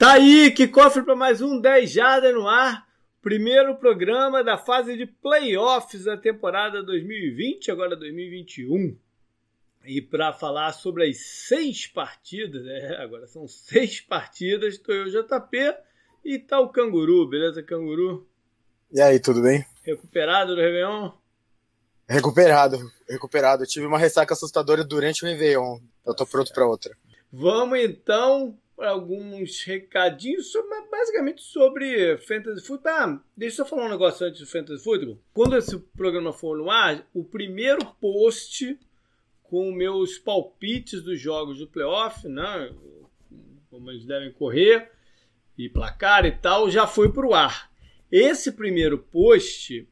Tá aí, que cofre para mais um 10 Jardas no ar. Primeiro programa da fase de playoffs da temporada 2020, agora 2021. E para falar sobre as seis partidas, é, agora são seis partidas, estou eu, JP, e tá o Canguru, beleza, Canguru? E aí, tudo bem? Recuperado do Réveillon? Recuperado, recuperado. Eu tive uma ressaca assustadora durante o Réveillon. Eu tô pronto para outra. Vamos então alguns recadinhos, sobre, basicamente sobre Fantasy Football. Ah, deixa eu falar um negócio antes do Fantasy Football. Quando esse programa for no ar, o primeiro post com meus palpites dos jogos do playoff, né? Como eles devem correr e placar e tal, já foi para o ar. Esse primeiro post,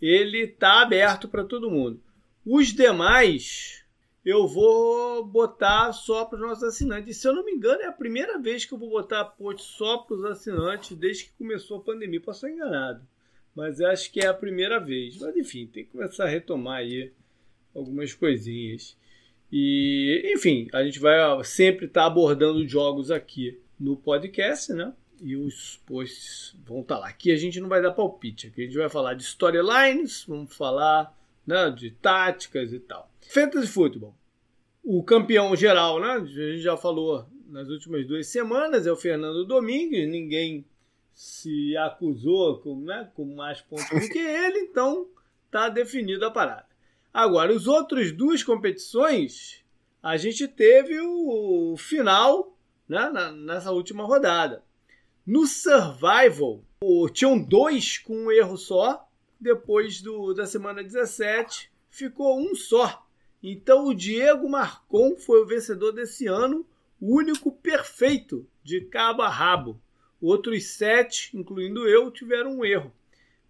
ele tá aberto para todo mundo. Os demais eu vou botar só para os nossos assinantes. E, se eu não me engano, é a primeira vez que eu vou botar post só para os assinantes desde que começou a pandemia. Posso estar enganado, mas acho que é a primeira vez. Mas enfim, tem que começar a retomar aí algumas coisinhas. E, enfim, a gente vai sempre estar tá abordando jogos aqui no podcast, né? E os posts vão estar tá lá. Aqui a gente não vai dar palpite, aqui a gente vai falar de storylines, vamos falar né, de táticas e tal. Fantasy Football o campeão geral, né? A gente já falou nas últimas duas semanas, é o Fernando Domingues. Ninguém se acusou com, né, com mais pontos do que ele, então tá definida a parada. Agora, os outros duas competições, a gente teve o final né, nessa última rodada. No Survival, tinham dois com um erro só. Depois do, da semana 17, ficou um só. Então o Diego Marcon foi o vencedor desse ano, o único perfeito de cabo a rabo. Outros sete, incluindo eu, tiveram um erro.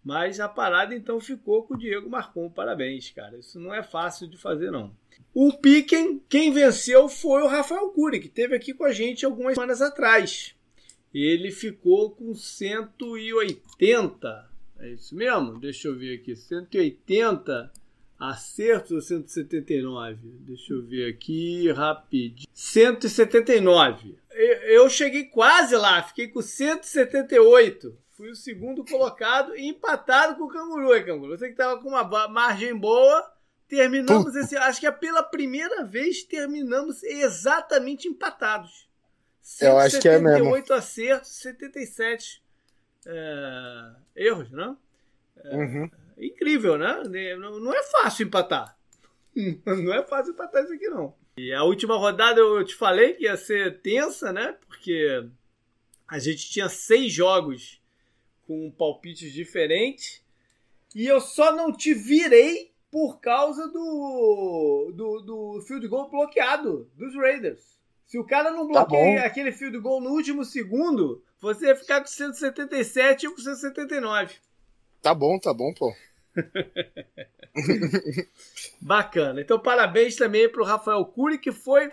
Mas a parada então ficou com o Diego Marcon. Parabéns, cara. Isso não é fácil de fazer, não. O Piquen, quem venceu foi o Rafael Cury, que esteve aqui com a gente algumas semanas atrás. Ele ficou com 180. É isso mesmo? Deixa eu ver aqui. 180 Acertos ou 179? Deixa eu ver aqui rapidinho. 179. Eu cheguei quase lá, fiquei com 178. Fui o segundo colocado e empatado com o Canguru, hein, Canguru? Você que estava com uma margem boa. Terminamos esse. Acho que é pela primeira vez terminamos exatamente empatados. Eu acho que é mesmo. 78 acertos, 77 é, erros, não? É, uhum incrível, né? Não é fácil empatar. Não é fácil empatar isso aqui, não. E a última rodada eu te falei que ia ser tensa, né? Porque a gente tinha seis jogos com palpites diferentes. E eu só não te virei por causa do, do, do field goal bloqueado dos Raiders. Se o cara não tá bloqueia tá aquele field goal no último segundo, você ia ficar com 177 e com 179. Tá bom, tá bom, pô. Bacana. Então, parabéns também para o Rafael Cury, que foi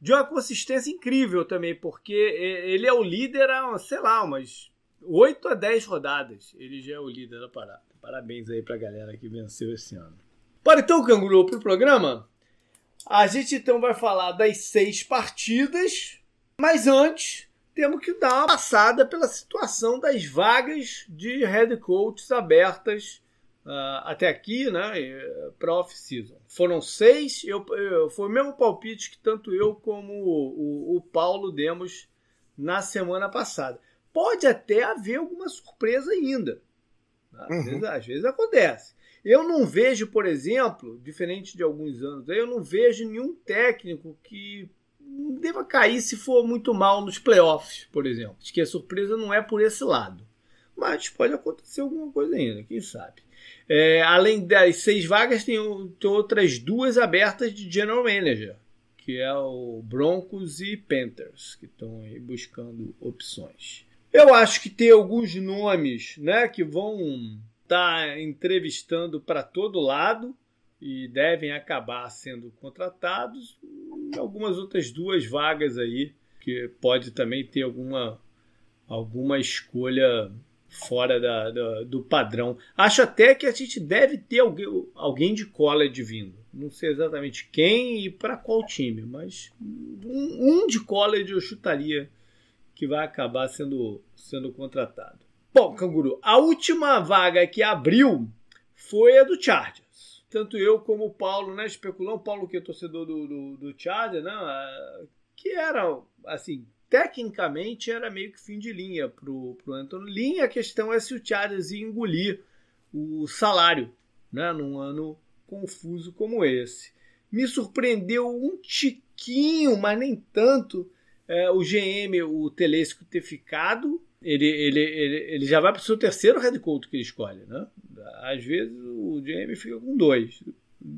de uma consistência incrível também, porque ele é o líder há, sei lá, umas 8 a 10 rodadas. Ele já é o líder da parada. Parabéns aí para a galera que venceu esse ano. Bora então, Canguru, para o programa. A gente então vai falar das seis partidas, mas antes temos que dar uma passada pela situação das vagas de head coaches abertas uh, até aqui, né, para off-season. Foram seis, eu, eu, foi o mesmo palpite que tanto eu como o, o, o Paulo demos na semana passada. Pode até haver alguma surpresa ainda. Às, uhum. vezes, às vezes acontece. Eu não vejo, por exemplo, diferente de alguns anos, eu não vejo nenhum técnico que deva cair se for muito mal nos playoffs, por exemplo. Acho que a surpresa não é por esse lado. Mas pode acontecer alguma coisa ainda, quem sabe. É, além das seis vagas, tem, tem, outras duas abertas de General Manager, que é o Broncos e Panthers, que estão aí buscando opções. Eu acho que tem alguns nomes né, que vão estar tá entrevistando para todo lado e devem acabar sendo contratados. Algumas outras duas vagas aí, que pode também ter alguma, alguma escolha fora da, da, do padrão. Acho até que a gente deve ter alguém, alguém de college vindo. Não sei exatamente quem e para qual time, mas um, um, de college eu chutaria que vai acabar sendo, sendo contratado. Bom, Canguru, a última vaga que abriu foi a do Chargers. Tanto eu como o Paulo, né, especulamos, Paulo que é torcedor do, do, do Chargers, né, que era, assim, tecnicamente era meio que fim de linha pro, pro Anthony Lynn. A questão é se o Chargers ia engolir o salário, né, num ano confuso como esse. Me surpreendeu um tiquinho, mas nem tanto, é, o GM, o Telesco, ter ficado. Ele, ele, ele, ele já vai para o seu terceiro head coach que ele escolhe, né? Às vezes o GM fica com dois.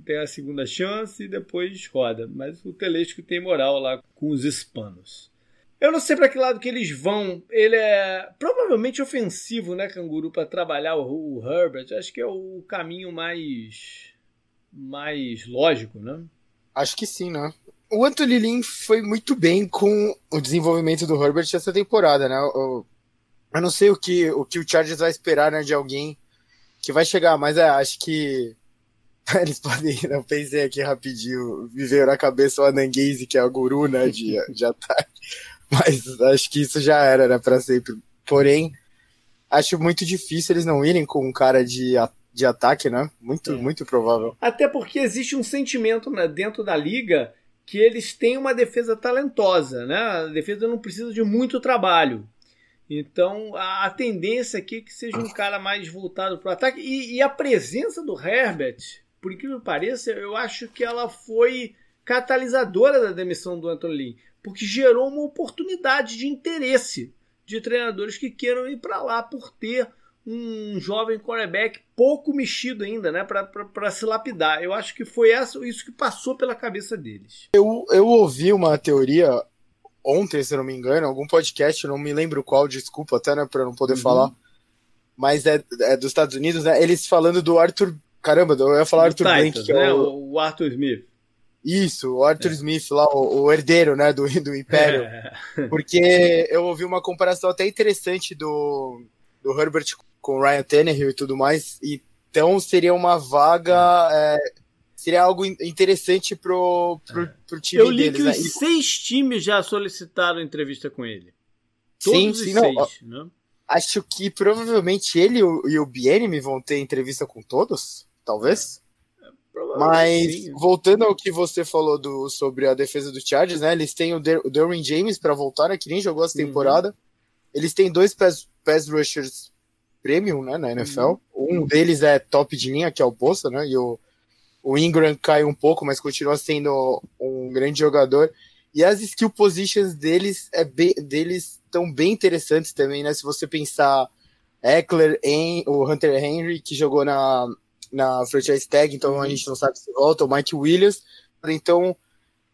Tem a segunda chance e depois roda. Mas o Telesco tem moral lá com os hispanos. Eu não sei para que lado que eles vão. Ele é provavelmente ofensivo, né, Canguru, para trabalhar o, o Herbert. Acho que é o caminho mais mais lógico, né? Acho que sim, né? O Anthony Lynn foi muito bem com o desenvolvimento do Herbert essa temporada, né? Eu, eu não sei o que, o que o Chargers vai esperar né, de alguém que vai chegar, mas é, acho que eles podem, eu pensei aqui rapidinho, me veio na cabeça o Ananguese, que é o guru, né, de, de ataque, mas acho que isso já era, né, para sempre. Porém, acho muito difícil eles não irem com um cara de ataque de ataque, né? Muito, é. muito provável. Até porque existe um sentimento né, dentro da liga que eles têm uma defesa talentosa, né? A defesa não precisa de muito trabalho. Então a, a tendência aqui é que seja um cara mais voltado para o ataque. E, e, a presença do Herbert, por incrível que pareça, eu acho que ela foi catalisadora da demissão do Anthony Lee, porque gerou uma oportunidade de interesse de treinadores que queiram ir para lá por ter um jovem quarterback pouco mexido ainda, né, para se lapidar. Eu acho que foi essa, isso que passou pela cabeça deles. Eu, eu ouvi uma teoria ontem, se não me engano, algum podcast, não me lembro qual, desculpa até, né, para não poder uhum. falar, mas é, é, dos Estados Unidos, né, eles falando do Arthur, caramba, eu ia falar Arthur Blank, que é né, o... o Arthur Smith. Isso, o Arthur é. Smith lá, o, o, herdeiro, né, do, do Império. É. Porque eu ouvi uma comparação até interessante do, do Herbert com o Ryan Tannehill e tudo mais. Então seria uma vaga. É, seria algo interessante pro, pro, é. pro time Eu li deles, que né? os seis times já solicitaram entrevista com ele. Todos sim, sim, seis, não, né? Acho que provavelmente ele e o Bienemy vão ter entrevista com todos, talvez. Mas sim. voltando ao que você falou do, sobre a defesa do Chargers, né? Eles têm o, Derwin James para voltar, né? Que nem jogou essa uhum. temporada. Uhum. Eles têm dois pass, pass rushers premium, né, na NFL. Uhum. Um deles é top de linha, que é o Poça, né, e o, o Ingram cai um pouco, mas continua sendo um grande jogador. E as skill positions deles é bem, deles estão bem interessantes também, né? Se você pensar Eckler, em, o Hunter Henry, que jogou na, na franchise tag, então a gente não sabe se volta, o Mike Williams. Então,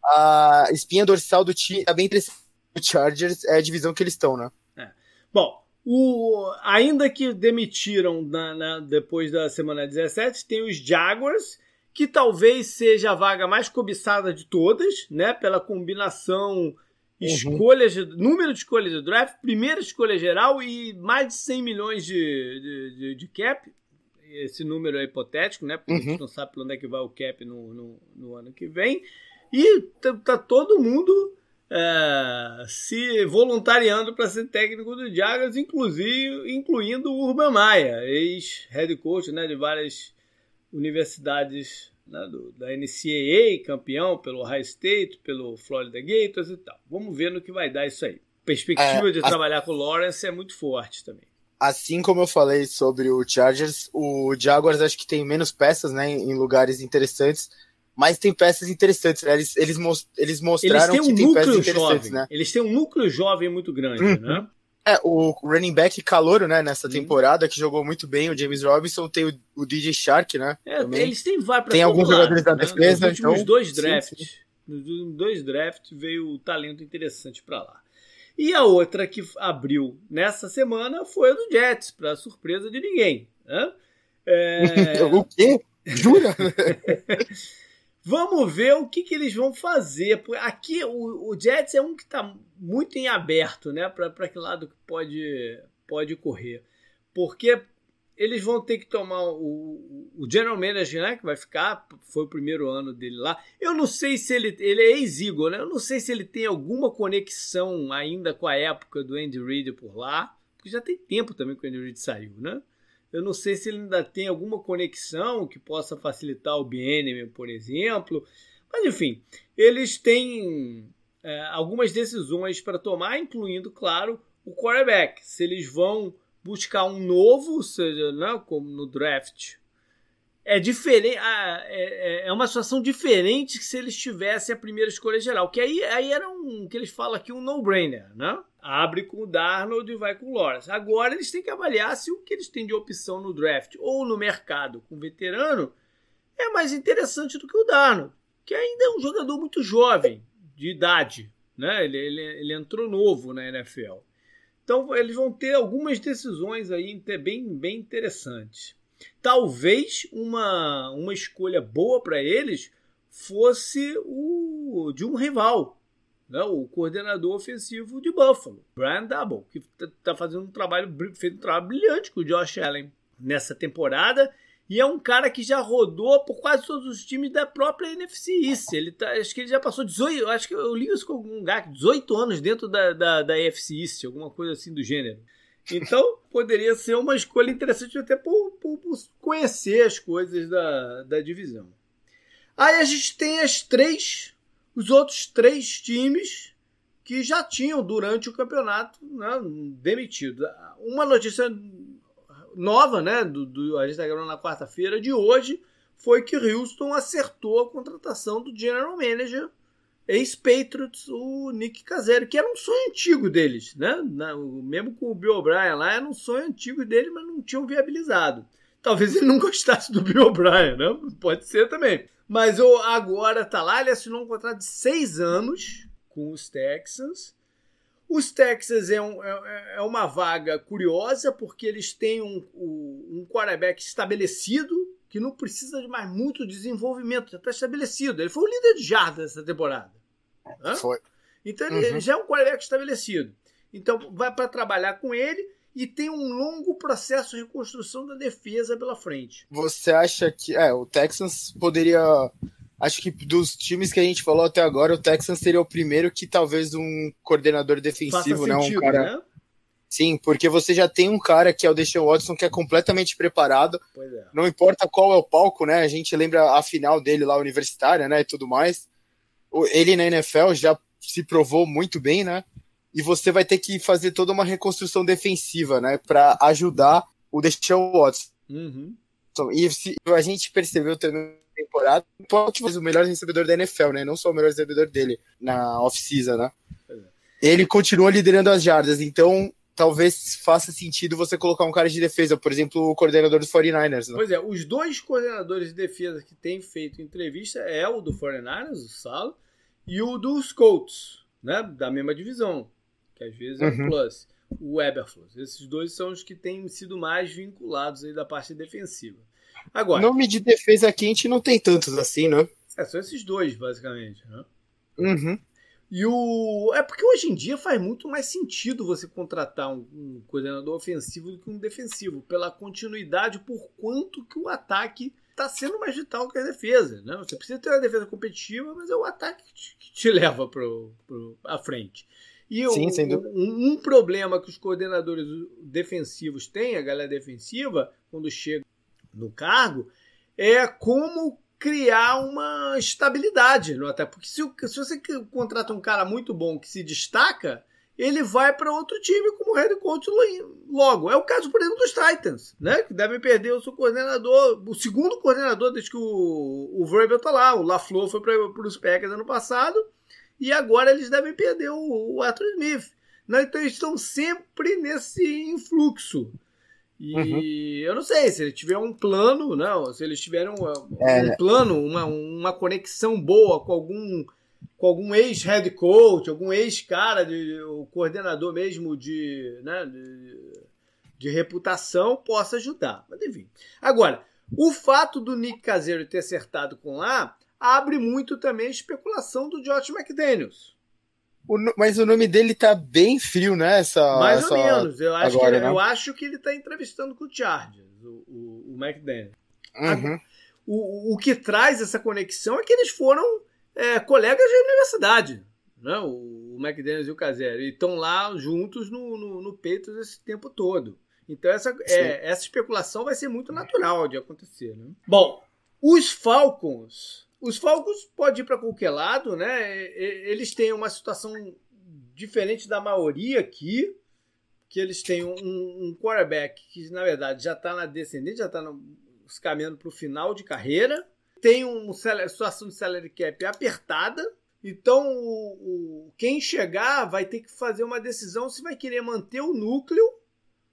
a espinha dorsal do time é bem interessante. O Chargers é a divisão que eles estão, né? É. Bom, o, ainda que demitiram na, na, depois da semana 17, tem os Jaguars, que talvez seja a vaga mais cobiçada de todas, né? Pela combinação uhum. escolhas, de, número de escolhas de draft, primeira escolha geral e mais de 100 milhões de, de, de, de cap. Esse número é hipotético, né? Porque uhum. a gente uhum. não sabe para onde é que vai o cap no, no, no ano que vem. E tá, tá todo mundo é, se voluntariando para ser técnico do Jaguars, inclusive incluindo o Urban Maia, ex-head coach né, de várias universidades né, do, da NCAA, campeão pelo High State, pelo Florida Gators e tal. Vamos ver no que vai dar isso aí. Perspectiva é, de a... trabalhar com o Lawrence é muito forte também. Assim como eu falei sobre o Chargers, o Jaguars acho que tem menos peças né, em lugares interessantes mas tem peças interessantes, né? Eles, eles, eles mostraram eles têm um que tem peças interessantes, jovem. né? Eles têm um núcleo jovem muito grande, uhum. né? É, o running back calouro, né, nessa uhum. temporada, que jogou muito bem, o James Robinson, tem o, o DJ Shark, né? É, eles têm vai Tem alguns jogadores da né? defesa, Nos últimos então, dois drafts, sim, sim. nos dois drafts veio o talento interessante para lá. E a outra que abriu nessa semana foi a do Jets, para surpresa de ninguém. Né? É... o quê? Jura? Vamos ver o que, que eles vão fazer. Aqui o, o Jets é um que está muito em aberto, né? Para que lado que pode, pode correr. Porque eles vão ter que tomar o, o general manager, né, que vai ficar, foi o primeiro ano dele lá. Eu não sei se ele, ele é ex-Eagle, né? Eu não sei se ele tem alguma conexão ainda com a época do Andy Reid por lá, porque já tem tempo também que o Andy Reid saiu, né? Eu não sei se ele ainda tem alguma conexão que possa facilitar o BNM, por exemplo. Mas enfim, eles têm é, algumas decisões para tomar, incluindo, claro, o quarterback. Se eles vão buscar um novo, seja, né, como no draft, é diferente. É, é, é uma situação diferente que se eles tivessem a primeira escolha geral. Que aí, aí era um que eles falam aqui um no-brainer, né? Abre com o Darnold e vai com o Lawrence. Agora eles têm que avaliar se o que eles têm de opção no draft ou no mercado com veterano é mais interessante do que o Darnold, que ainda é um jogador muito jovem, de idade, né? Ele, ele, ele entrou novo na NFL. Então eles vão ter algumas decisões aí bem, bem interessantes. Talvez uma, uma escolha boa para eles fosse o de um rival, né? o coordenador ofensivo de Buffalo, Brian Double, que está tá fazendo um trabalho, fez um trabalho brilhante com o Josh Allen nessa temporada e é um cara que já rodou por quase todos os times da própria NFC East. Ele tá, acho que ele já passou 18, acho que eu li isso com algum lugar, 18 anos dentro da, da, da NFC East, alguma coisa assim do gênero. Então, poderia ser uma escolha interessante até por, por, por, conhecer as coisas da, da divisão. Aí a gente tem as três, os outros três times que já tinham durante o campeonato né, demitido. Uma notícia nova, né? Do, do, a gente está gravando na quarta-feira de hoje, foi que Houston acertou a contratação do general manager ex-Patriots, o Nick Caseiro, que era um sonho antigo deles, né? Mesmo com o Bill O'Brien lá, era um sonho antigo dele, mas não tinham viabilizado. Talvez ele não gostasse do Bill O'Brien, né? Pode ser também. Mas agora tá lá, ele assinou um contrato de seis anos com os Texans os Texas é, um, é, é, uma vaga curiosa porque eles têm um, um, quarterback estabelecido que não precisa de mais muito desenvolvimento, já está estabelecido. Ele foi o líder de jardas essa temporada. Hã? Foi. Então ele, uhum. ele já é um quarterback estabelecido. Então vai para trabalhar com ele e tem um longo processo de reconstrução da defesa pela frente. Você acha que é, o Texans poderia acho que dos times que a gente falou até agora, o Texans seria o primeiro que talvez um coordenador defensivo, né? Um cara. Né? Sim, porque você já tem um cara que é o Deshaun Watson que é completamente preparado. É. Não importa qual é o palco, né? A gente lembra a final dele lá universitária, né? E tudo mais. Ele na NFL já se provou muito bem, né? E você vai ter que fazer toda uma reconstrução defensiva, né? Para ajudar o Deshaun Watson. Uhum. Então, e se, a gente percebeu também temporada, pode ser o melhor recebedor da NFL, né? Não só o melhor recebedor dele na off-season, né? É. Ele continua liderando as jardas, então talvez faça sentido você colocar um cara de defesa, por exemplo, o coordenador dos 49ers. Né? Pois é, os dois coordenadores de defesa que têm feito entrevista é o do 49ers, o Salo, e o dos Colts, né? Da mesma divisão, que às vezes é o uhum. Plus, o Eberflus. Esses dois são os que têm sido mais vinculados aí da parte defensiva. Agora. Nome de defesa gente não tem tantos assim, né? É, são esses dois, basicamente. Né? Uhum. E o. É porque hoje em dia faz muito mais sentido você contratar um, um coordenador ofensivo do que um defensivo, pela continuidade, por quanto que o ataque está sendo mais vital que a defesa. Né? Você precisa ter uma defesa competitiva, mas é o ataque que te, que te leva para a frente. E Sim, um, um, um, problema que os coordenadores defensivos têm, a galera defensiva, quando chega no cargo é como criar uma estabilidade no ataque. Porque se, se você contrata um cara muito bom que se destaca, ele vai para outro time como head coach logo. É o caso, por exemplo, dos Titans, né? Que devem perder o seu coordenador, o segundo coordenador desde que o, o Verbal tá lá. O LaFleur foi para os Packers ano passado e agora eles devem perder o, o Arthur Smith. Né? Então eles estão sempre nesse influxo. E uhum. eu não sei se ele tiver um plano, não, se eles tiverem um, é. um plano, uma, uma conexão boa com algum com algum ex-head coach, algum ex-cara, o coordenador mesmo de, né, de, de, reputação, possa ajudar. Mas enfim. Agora, o fato do Nick Caseiro ter acertado com lá abre muito também a especulação do Josh McDaniels. O, mas o nome dele tá bem frio, né? Essa, Mais essa... ou menos. Eu acho, Agora, que, né? eu acho que ele tá entrevistando com o Chargers, o, McDaniel. Uhum. O, o que traz essa conexão é que eles foram é, colegas de universidade, né? o, o McDaniels e o Casero, e estão lá juntos no, no, no peito esse tempo todo. Então essa, é, essa especulação vai ser muito natural de acontecer. Né? Bom, os Falcons. Os Falcons podem ir para qualquer lado, né? Eles têm uma situação diferente da maioria aqui, que eles têm um, um quarterback que, na verdade, já está na descendente, já está caminhando para o final de carreira. Tem uma situação de salary cap apertada. Então, o, o, quem chegar vai ter que fazer uma decisão se vai querer manter o núcleo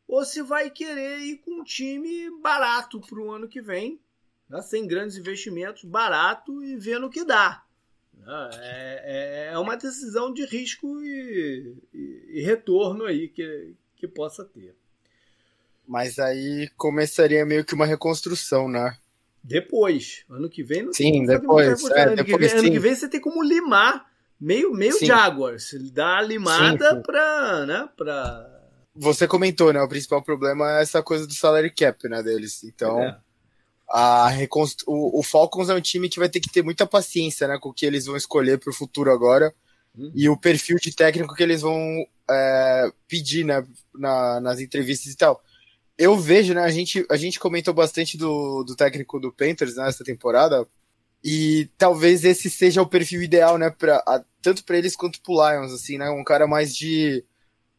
ou se vai querer ir com um time barato para o ano que vem, né? sem grandes investimentos, barato e vendo o que dá. Né? É, é, é uma decisão de risco e, e, e retorno aí que, que possa ter. Mas aí começaria meio que uma reconstrução, né? Depois. Ano que vem não Sim, depois. É, ano, depois que vem, sim. ano que vem você tem como limar meio, meio Sim. Jaguars. Dá a limada pra. Né, pra Você comentou, né? O principal problema é essa coisa do salary cap, né, deles. Então, é. A reconstru... o, o Falcons é um time que vai ter que ter muita paciência, né, com o que eles vão escolher para o futuro agora Uhum. e o perfil de técnico que eles vão é, pedir, né, na, nas entrevistas e tal. Eu vejo, né, a gente, a gente comentou bastante do, do técnico do Panthers nessa temporada e talvez esse seja o perfil ideal, né, pra, a- tanto para eles quanto pro Lions, assim, né, um cara mais de,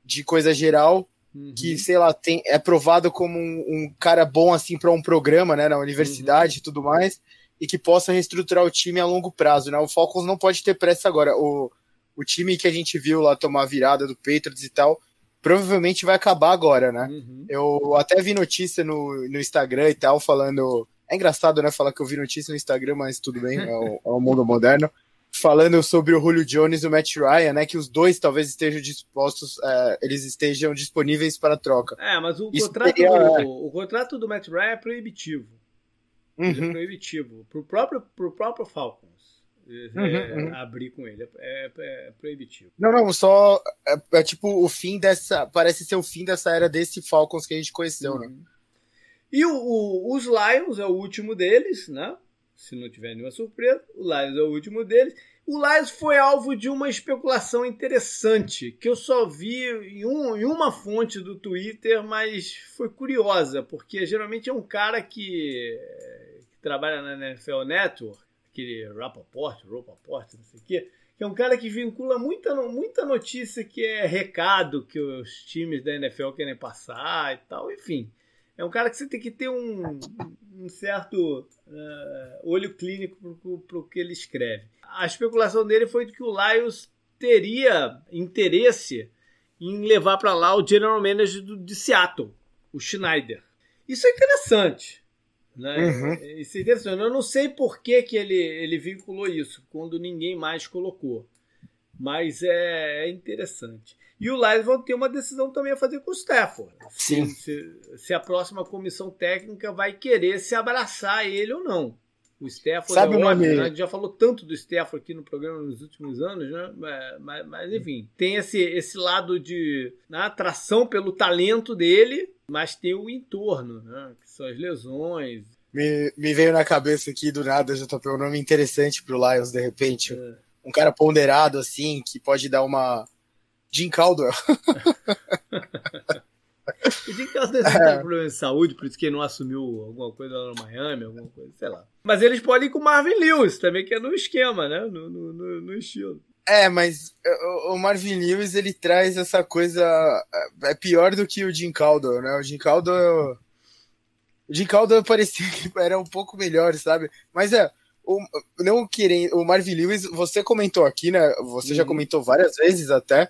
de coisa geral Uhum. que, sei lá, tem, é provado como um, um cara bom, assim, para um programa, né, na universidade e tudo mais, e que possa reestruturar o time a longo prazo, né? O Falcons não pode ter pressa agora. O, o time que a gente viu lá tomar a virada do Patriots e tal, provavelmente vai acabar agora, né? Uhum. Eu até vi notícia no, no Instagram e tal, falando. É engraçado, né? Falar que eu vi notícia no Instagram, mas tudo bem, é o, é o mundo moderno. Falando sobre o Julio Jones e o Matt Ryan, né? Que os dois talvez estejam dispostos, é, eles estejam disponíveis para troca. É, mas o Isso contrato, seria- do, o contrato do Matt Ryan é proibitivo. Ele é Uhum. proibitivo. Pro próprio, pro próprio Falcons é, Uhum, uhum. abrir com ele. É, é- é proibitivo. Não, não, só. É, é tipo o fim dessa. Parece ser o fim dessa era desse Falcons que a gente conheceu, né? Uhum. E o, o- os Lions é o último deles, né? Se não tiver nenhuma surpresa, o Lions é o último deles. O Lions foi alvo de uma especulação interessante, que eu só vi em, um- em uma fonte do Twitter, mas foi curiosa, porque geralmente é um cara que, que trabalha na NFL Network, aquele Rappaport, Rappaport, não sei o quê, que é um cara que vincula muita, muita notícia que é recado que os times da NFL querem passar e tal, enfim. É um cara que você tem que ter um, um certo eh, olho clínico para o que ele escreve. A especulação dele foi de que o Lions teria interesse em levar para lá o general manager do, de Seattle, o Schneider. Isso é interessante. Né? Uhum. Isso é interessante. Eu não sei por que, que ele, ele vinculou isso, quando ninguém mais colocou. Mas é, é interessante. E o Lions vão ter uma decisão também a fazer com o Stafford. Sim. Se, se a próxima comissão técnica vai querer se abraçar a ele ou não. O Stafford Sabe é o nome- né? A gente já falou tanto do Stafford aqui no programa nos últimos anos, né? Mas, mas- mas, enfim, tem esse, esse lado de né, atração pelo talento dele, mas tem o entorno, né? Que são as lesões. Me, me veio na cabeça aqui do nada, JP, um nome interessante pro Lions, de repente. É. Um cara ponderado, assim, que pode dar uma. Jim Caldwell. Caso desse É. tem problema de saúde, por isso que ele não assumiu alguma coisa lá no Miami, alguma coisa, sei lá. Mas eles podem ir com o Marvin Lewis também, que é no esquema, né? No, no, no- no estilo. É, mas o- Marvin Lewis, ele traz essa coisa. É pior do que o Jim Caldwell, né? O Jim Caldwell. O Jim Caldwell parecia que era um pouco melhor, sabe? Mas é. O, não querendo, o Marvin Lewis, você comentou aqui, né? Você já Uhum. comentou várias vezes até,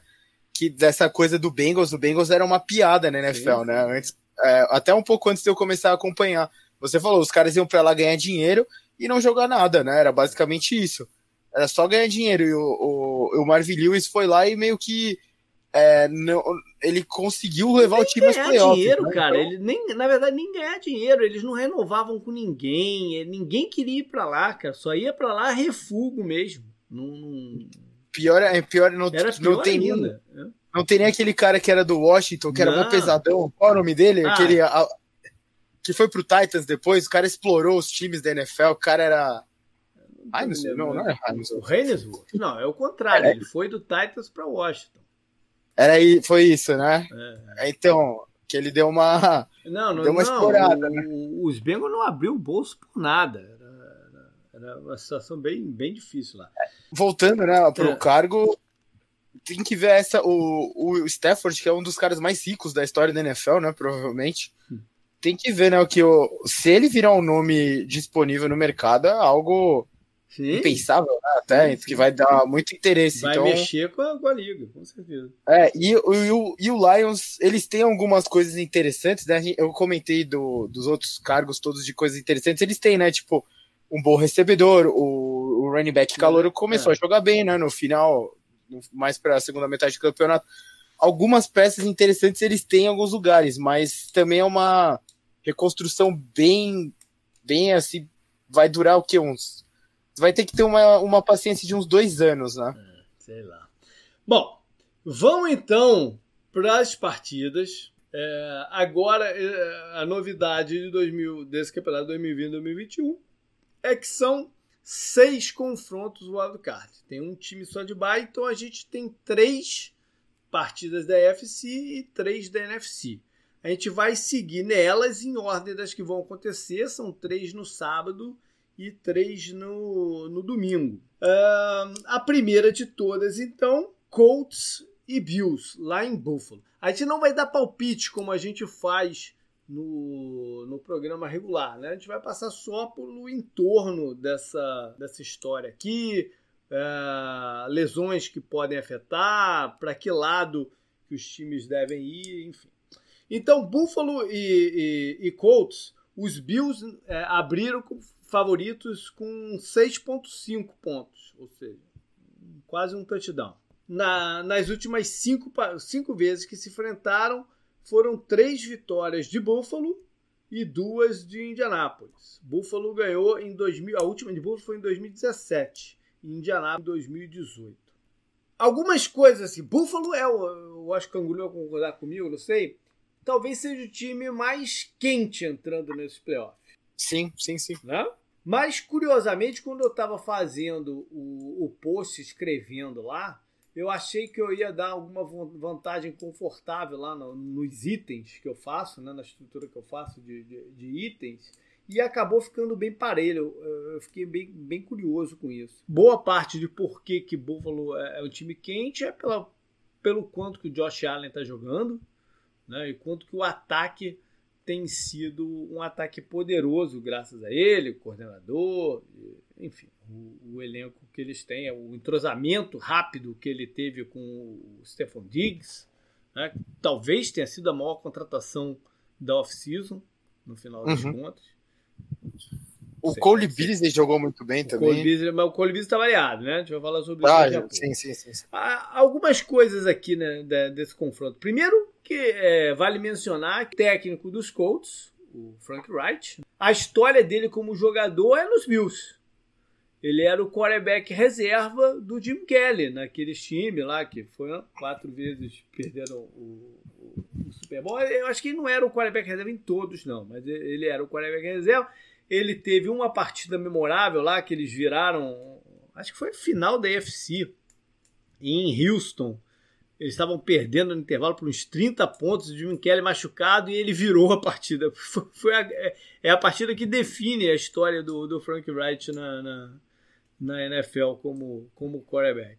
que dessa coisa do Bengals, o Bengals era uma piada na NFL, Sim, né? Antes, é, até um pouco antes de eu começar a acompanhar. Você falou, os caras iam pra lá ganhar dinheiro e não jogar nada, né? Era basicamente isso. Era só ganhar dinheiro. E o, o, o Marvin Lewis foi lá e meio que é, não, ele conseguiu levar o time ganhar playoffs. dinheiro, né? cara. Então, Ele nem, na verdade, nem ganhar dinheiro. Eles não renovavam com ninguém. Ninguém queria ir pra lá, cara. Só ia pra lá refugo mesmo. Não, não- pior, é pior, não, Era pior não, tem, nem- ainda. né? não tem nem aquele cara que era do Washington, que era Não. mó pesadão. Qual é o nome dele? Ah. Aquele, a- que foi pro Titans depois, o cara explorou os times da NFL, o cara era. Ai, não, sei, não, não é O Reinesworth? Não, é o contrário, é. ele foi do Titans para Washington. Era aí, foi isso, né? É. Então, que ele deu uma. Não, não, deu uma não, explorada. O, né? Os Bengals não abriu o bolso por nada. Era, uma situação bem, bem difícil lá. Voltando, né, pro é. cargo, tem que ver essa. O, o Stafford, que é um dos caras mais ricos da história da NFL, né? Provavelmente. Hum. Tem que ver, né? O que o, se ele virar um nome disponível no mercado, é algo Sim. impensável, né? Até, sim, sim. que vai dar muito interesse. Vai então... mexer com a, com a, liga, com certeza. É, e, e, o, e o Lions, eles têm algumas coisas interessantes, né? Eu comentei do, dos outros cargos todos de coisas interessantes, eles têm, né? Tipo, um bom recebedor, o, o running back calor começou é. a jogar bem, né? No final, mais para a segunda metade do campeonato. Algumas peças interessantes eles têm em alguns lugares, mas também é uma reconstrução bem, bem assim, vai durar o que? Uns. Vai ter que ter uma, uma paciência de uns dois anos, né? É, sei lá. Bom, vamos então para as partidas. É, agora, é, a novidade de 2000, desse campeonato 2020-2021 é que são seis confrontos wildcard. Tem um time só de bye, então a gente tem três partidas da FC e três da NFC. A gente vai seguir nelas em ordem das que vão acontecer. São três no sábado e três no, no domingo. Uh, a primeira de todas, então, Colts e Bills, lá em Buffalo. A gente não vai dar palpite como a gente faz no, no programa regular. Né? A gente vai passar só pelo entorno dessa, dessa história aqui, é, lesões que podem afetar, para que lado que os times devem ir, enfim. Então, Buffalo e, e, e Colts, os Bills é, abriram com favoritos com 6,5 pontos, ou seja, quase um touchdown. Na, nas últimas cinco, cinco vezes que se enfrentaram, foram três vitórias de Buffalo e duas de Indianápolis. Buffalo ganhou em 2000, a última de Buffalo foi em 2017 e Indianápolis em 2018. Algumas coisas assim, Buffalo é, eu acho que o Angulo vai concordar comigo, não sei, talvez seja o time mais quente entrando nesse playoff. Sim, sim, sim. Né? Mas, curiosamente, quando eu estava fazendo o, o post, escrevendo lá, eu achei que eu ia dar alguma vantagem confortável lá no, nos itens que eu faço, né, na estrutura que eu faço de, de, de itens, e acabou ficando bem parelho. Eu fiquei bem, bem curioso com isso. Boa parte de por que, que Buffalo é, é um time quente é pela, pelo quanto que o Josh Allen está jogando, né, e quanto que o ataque tem sido um ataque poderoso graças a ele, o coordenador, enfim, o, o, elenco que eles têm, o entrosamento rápido que ele teve com o Stephon Diggs, né? talvez tenha sido a maior contratação da off-season, no final das uhum. contas. O Cole Beasley jogou muito bem também. Cole Beasley, mas o Cole Beasley está variado, né? A gente vai falar sobre ah, isso. Sim, sim, sim, sim. Algumas coisas aqui né, desse confronto. Primeiro, que é, vale mencionar que o técnico dos Colts, o Frank Wright, a história dele como jogador é nos Bills. Ele era o quarterback reserva do Jim Kelly, naqueles times lá que foi quatro vezes perderam o, o, o, Super Bowl. Eu acho que ele não era o quarterback reserva em todos, não, mas ele era o quarterback reserva. Ele teve uma partida memorável lá que eles viraram, acho que foi final da UFC em Houston. Eles estavam perdendo no intervalo por uns 30 pontos, o Jim Kelly machucado e ele virou a partida. Foi, foi a, é, é, a partida que define a história do, do Frank Wright na, na na NFL como, como quarterback.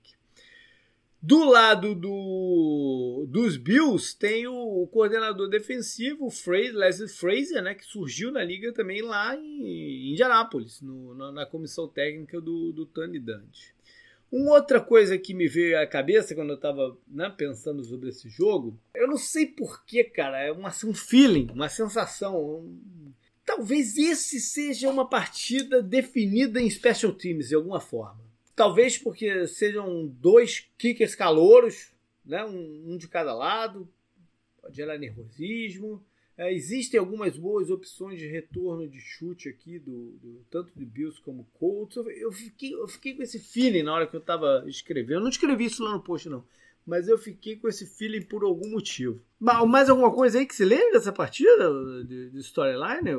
Do lado do, dos Bills tem o, o coordenador defensivo, Fraser, Leslie Fraser, né, que surgiu na liga também lá em, em Indianápolis, no, na, na, comissão técnica do, do Tony Dante. Uma outra coisa que me veio à cabeça quando eu estava né, pensando sobre esse jogo, eu não sei porquê, cara, é uma, um feeling, uma sensação, um, Talvez esse seja uma partida definida em special teams de alguma forma. Talvez porque sejam dois kickers calouros, né? um, um de cada lado, pode gerar nervosismo. É, existem algumas boas opções de retorno de chute aqui, do, do tanto de Bills como Colts. Eu fiquei, eu fiquei com esse feeling na hora que eu estava escrevendo. Eu não escrevi isso lá no post, não. Mas eu fiquei com esse feeling por algum motivo. Mais alguma coisa aí que se lembra dessa partida de, de storyline?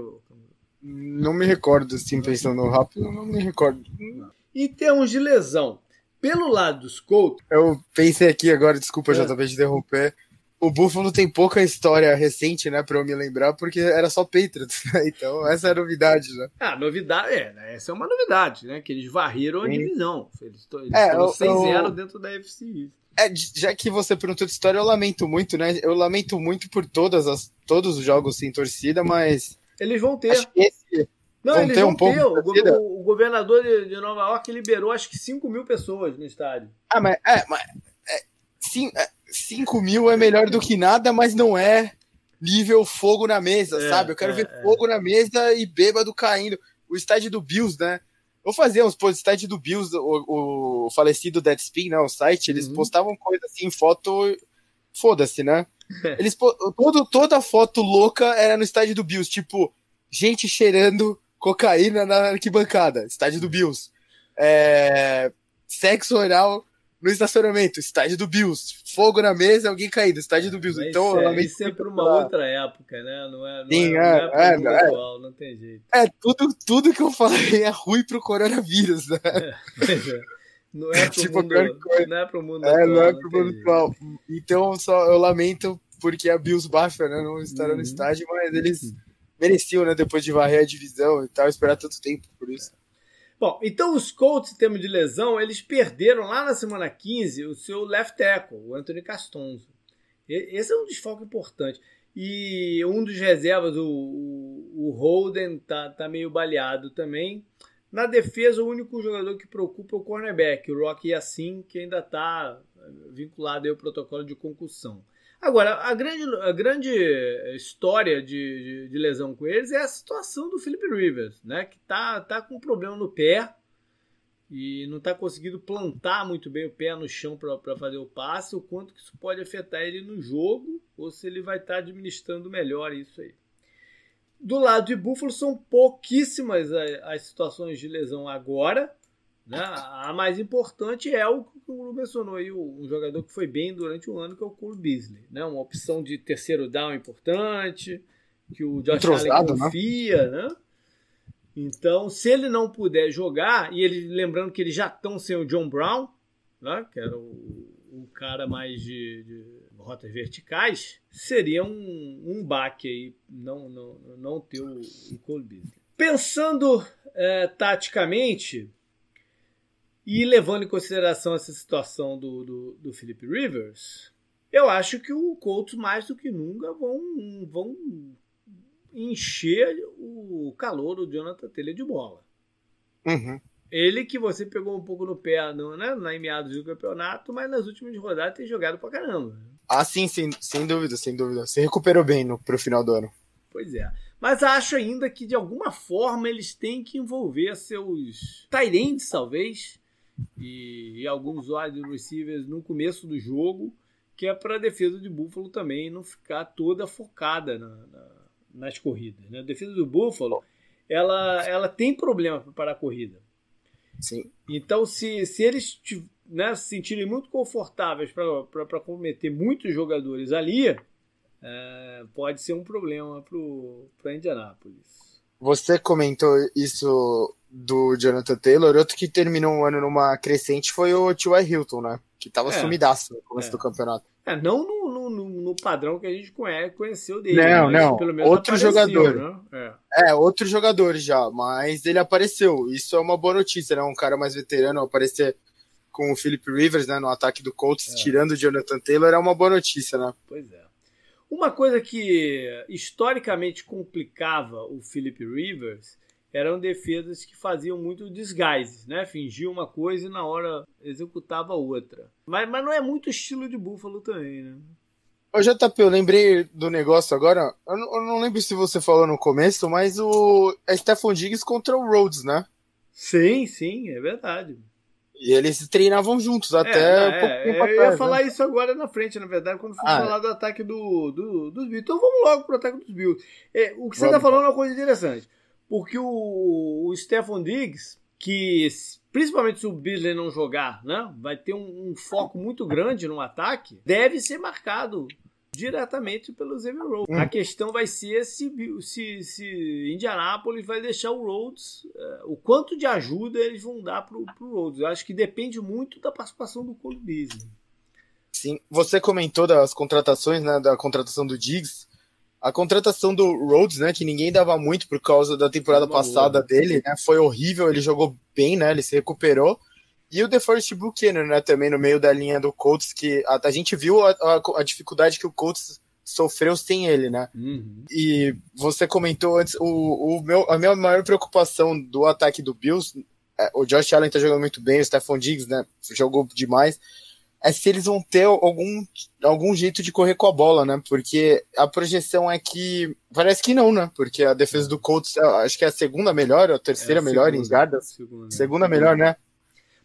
Não me recordo, assim, pensando rápido, não me recordo. Em termos de lesão, pelo lado dos Colts. Eu pensei aqui agora, desculpa, é. JB, de interromper. O Buffalo tem pouca história recente, né, pra eu me lembrar, porque era só Patriots, né? Então, essa é a novidade, né? Ah, novidade, é, né? Essa é uma novidade, né? Que eles varreram a divisão. Eles, eles é, foram 6-0 dentro da FC. É, já que você perguntou de história, eu lamento muito, né? Eu lamento muito por todas as, todos os jogos sem torcida, mas. Eles vão ter. Esse não, vão eles ter vão um. Ter. O, o, governador de, de, Nova York liberou acho que 5 mil pessoas no estádio. Ah, mas. É, mas é, sim, é, 5 mil é melhor do que nada, mas não é nível fogo na mesa, é, sabe? Eu quero é, ver é. fogo na mesa e bêbado caindo. O estádio do Bills, né? Eu fazia uns posts site do Bills, o, o falecido Deadspin, né? O site, eles uhum. postavam coisa assim, foto. Foda-se, né? Eles todo, toda foto louca era no estádio do Bills, tipo, gente cheirando cocaína na arquibancada, estádio do Bills. É, sexo oral no estacionamento, estádio do Bills. Fogo na mesa, alguém caído, estádio do Bills. Mas então, é, isso é para uma outra época, né? Não é, não Sim, é, é, não é, é, é, atual, não tem jeito. É, tudo, tudo que eu falei é ruim pro coronavírus, né? É, não é pro tipo, mundo, não é pro mundo é, atual. Não é pro mundo atual. Então, só, eu lamento porque a Bills baixa, né? Não estará uhum. no estádio, mas eles mereciam, né? Depois de varrer a divisão e tal, esperar tanto tempo por isso. Bom, então os Colts, em termos de lesão, eles perderam lá na semana 15 o seu left tackle, o Anthony Castonzo. Esse é um desfalque importante. E um dos reservas, o, o Holden, tá, tá meio baleado também. Na defesa, o único jogador que preocupa é o cornerback, o Rocky Yassin, que ainda está vinculado ao protocolo de concussão. Agora, a grande, a grande história de, de, de, lesão com eles é a situação do Philip Rivers, né? Que tá, tá com um problema no pé e não está conseguindo plantar muito bem o pé no chão para fazer o passe, o quanto que isso pode afetar ele no jogo ou se ele vai estar tá administrando melhor isso aí. Do lado de Buffalo são pouquíssimas as situações de lesão agora, né? A mais importante é o que o Lu mencionou aí, um jogador que foi bem durante o ano, que é o Cole Beasley. Né? Uma opção de terceiro down importante, que o Josh Allen né? confia, né? Então, se ele não puder jogar, e ele lembrando que eles já estão sem o John Brown, né? que era o, o cara mais de, de, rotas verticais, seria um, um baque aí não, não, não ter o, o Cole Beasley. Pensando é, taticamente, e levando em consideração essa situação do, do, do Philip Rivers, eu acho que o Colts mais do que nunca vão, vão encher o calor do Jonathan Taylor de bola. Uhum. Ele que você pegou um pouco no pé no, né, na meados do campeonato, mas nas últimas rodadas tem jogado pra caramba. Ah, sim, sim, sem dúvida, sem dúvida. Se recuperou bem no, pro final do ano. Pois é. Mas acho ainda que de alguma forma eles têm que envolver seus Tyrants, talvez, e, e alguns wide receivers no começo do jogo, que é para a defesa de Buffalo também não ficar toda focada na, na, nas corridas. Né? A defesa do Buffalo ela, ela tem problema para parar a corrida. Sim. Então, se, se eles né, se sentirem muito confortáveis para cometer muitos jogadores ali, é, pode ser um problema para Indianápolis. Você comentou isso do Jonathan Taylor, outro que terminou um ano numa crescente foi o T.Y. Hilton, né? Que tava é, sumidaço no começo é. do campeonato. É, não no, no, no, padrão que a gente conhece, conheceu dele. Não, né? não. Pelo menos outro jogador. Né? É. é, outro jogador já, mas ele apareceu. Isso é uma boa notícia, né? Um cara mais veterano aparecer com o Philip Rivers, né? No ataque do Colts, é. tirando o Jonathan Taylor, é uma boa notícia, né? Pois é. Uma coisa que historicamente complicava o Philip Rivers eram defesas que faziam muito desguise, né? Fingia uma coisa e na hora executava outra. Mas, mas não é muito estilo de Buffalo também, né? Ô JP, eu lembrei do negócio agora. Eu não, eu não, lembro se você falou no começo, mas o é Stephon Diggs contra o Rhodes, né? Sim, sim, é verdade. E eles treinavam juntos até. É, é, eu ia né? falar isso agora na frente, na verdade, quando for ah, falar do ataque do, do, dos Bills. Então vamos logo pro ataque dos Bills. É, o que você está falando é uma coisa interessante. Porque o, o Stephon Diggs, que principalmente se o Beasley não jogar, né? Vai ter um, um foco muito grande no ataque. Deve ser marcado diretamente pelo Xavier Rhodes. Hum. A questão vai ser se, se, se Indianápolis vai deixar o Rhodes, uh, o quanto de ajuda eles vão dar para o Rhodes. Eu acho que depende muito da participação do Cole Beasley. Sim, você comentou das contratações, né, da contratação do Diggs. A contratação do Rhodes, né, que ninguém dava muito por causa da temporada passada dele, né, foi horrível, ele jogou bem, né, ele se recuperou. E o DeForest Buchanan, né, também no meio da linha do Colts, que a, a gente viu a, a, a, dificuldade que o Colts sofreu sem ele, né? Uhum. E você comentou antes, o, o meu, a minha maior preocupação do ataque do Bills, é, o Josh Allen tá jogando muito bem, o Stephon Diggs, né, jogou demais, é se eles vão ter algum, algum jeito de correr com a bola, né? Porque a projeção é que. Parece que não, né? Porque a defesa do Colts, acho que é a segunda melhor, a terceira é a melhor segunda, em jardas. Segunda, segunda melhor, né?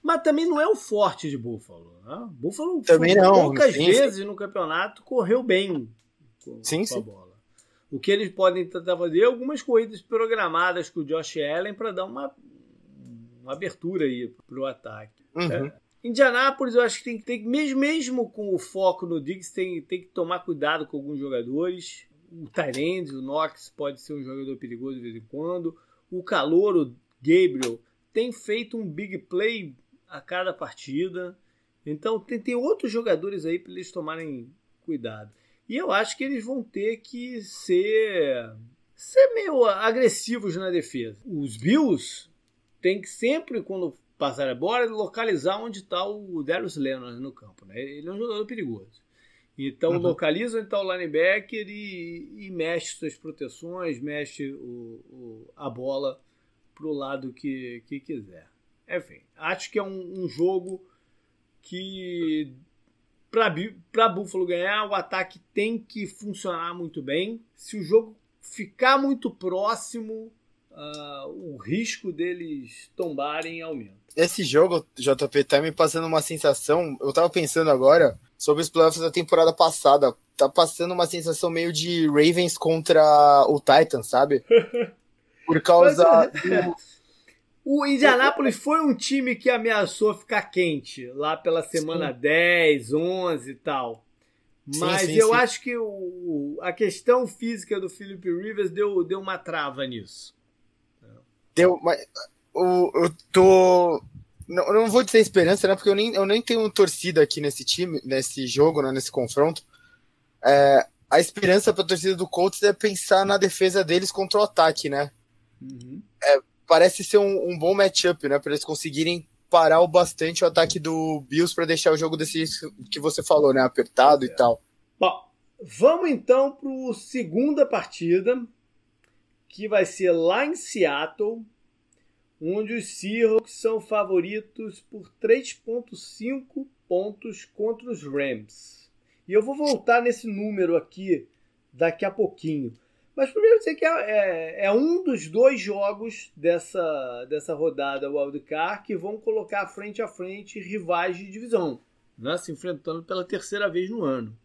Mas também não é o forte de Buffalo. Né? Buffalo também não, poucas sim, vezes sim. no campeonato correu bem com, sim, com a bola. O que eles podem tentar fazer é algumas corridas programadas com o Josh Allen para dar uma, uma abertura aí para o ataque. Uhum. É. Indianápolis, eu acho que tem que ter, mesmo, mesmo com o foco no Diggs, tem, tem que tomar cuidado com alguns jogadores. O Tyrande, o Knox, pode ser um jogador perigoso de vez em quando. O calor, o Gabriel, tem feito um big play a cada partida. Então tem, tem outros jogadores aí para eles tomarem cuidado. E eu acho que eles vão ter que ser, ser meio agressivos na defesa. Os Bills tem que sempre, quando passar a bola, localizar onde está o Darius Leonard no campo. Né? Ele é um jogador perigoso. Então uhum. localiza onde está o linebacker e, e, mexe suas proteções, mexe o, o, a bola para o lado que, que quiser. Enfim, acho que é um, um jogo que para Buffalo ganhar, o ataque tem que funcionar muito bem. Se o jogo ficar muito próximo, uh, o risco deles tombarem aumenta. Esse jogo, JP, tá me passando uma sensação. Eu tava pensando agora sobre os playoffs da temporada passada. Tá passando uma sensação meio de Ravens contra o Titans, sabe? Por causa é. do o Indianapolis foi um time que ameaçou ficar quente lá pela semana sim. 10, 11 e tal. Mas sim, sim, eu acho que o, a questão física do Philip Rivers deu, deu uma trava nisso. Deu, mas eu, eu tô. Não, não vou dizer esperança, né? Porque eu nem, eu nem tenho torcida aqui nesse time, nesse jogo, né, nesse confronto. É, a esperança para a torcida do Colts é pensar na defesa deles contra o ataque, né? Uhum. É, parece ser um, um bom matchup, né? Para eles conseguirem parar o bastante o ataque do Bills para deixar o jogo desse que você falou, né? Apertado é. e tal. Bom, vamos então para a segunda partida, que vai ser lá em Seattle, onde os Seahawks são favoritos por 3,5 pontos contra os Rams. E eu vou voltar nesse número aqui daqui a pouquinho. Mas primeiro dizer que é, é, é, um dos dois jogos dessa, dessa rodada Wildcard que vão colocar frente a frente rivais de divisão, né? se enfrentando pela terceira vez no ano.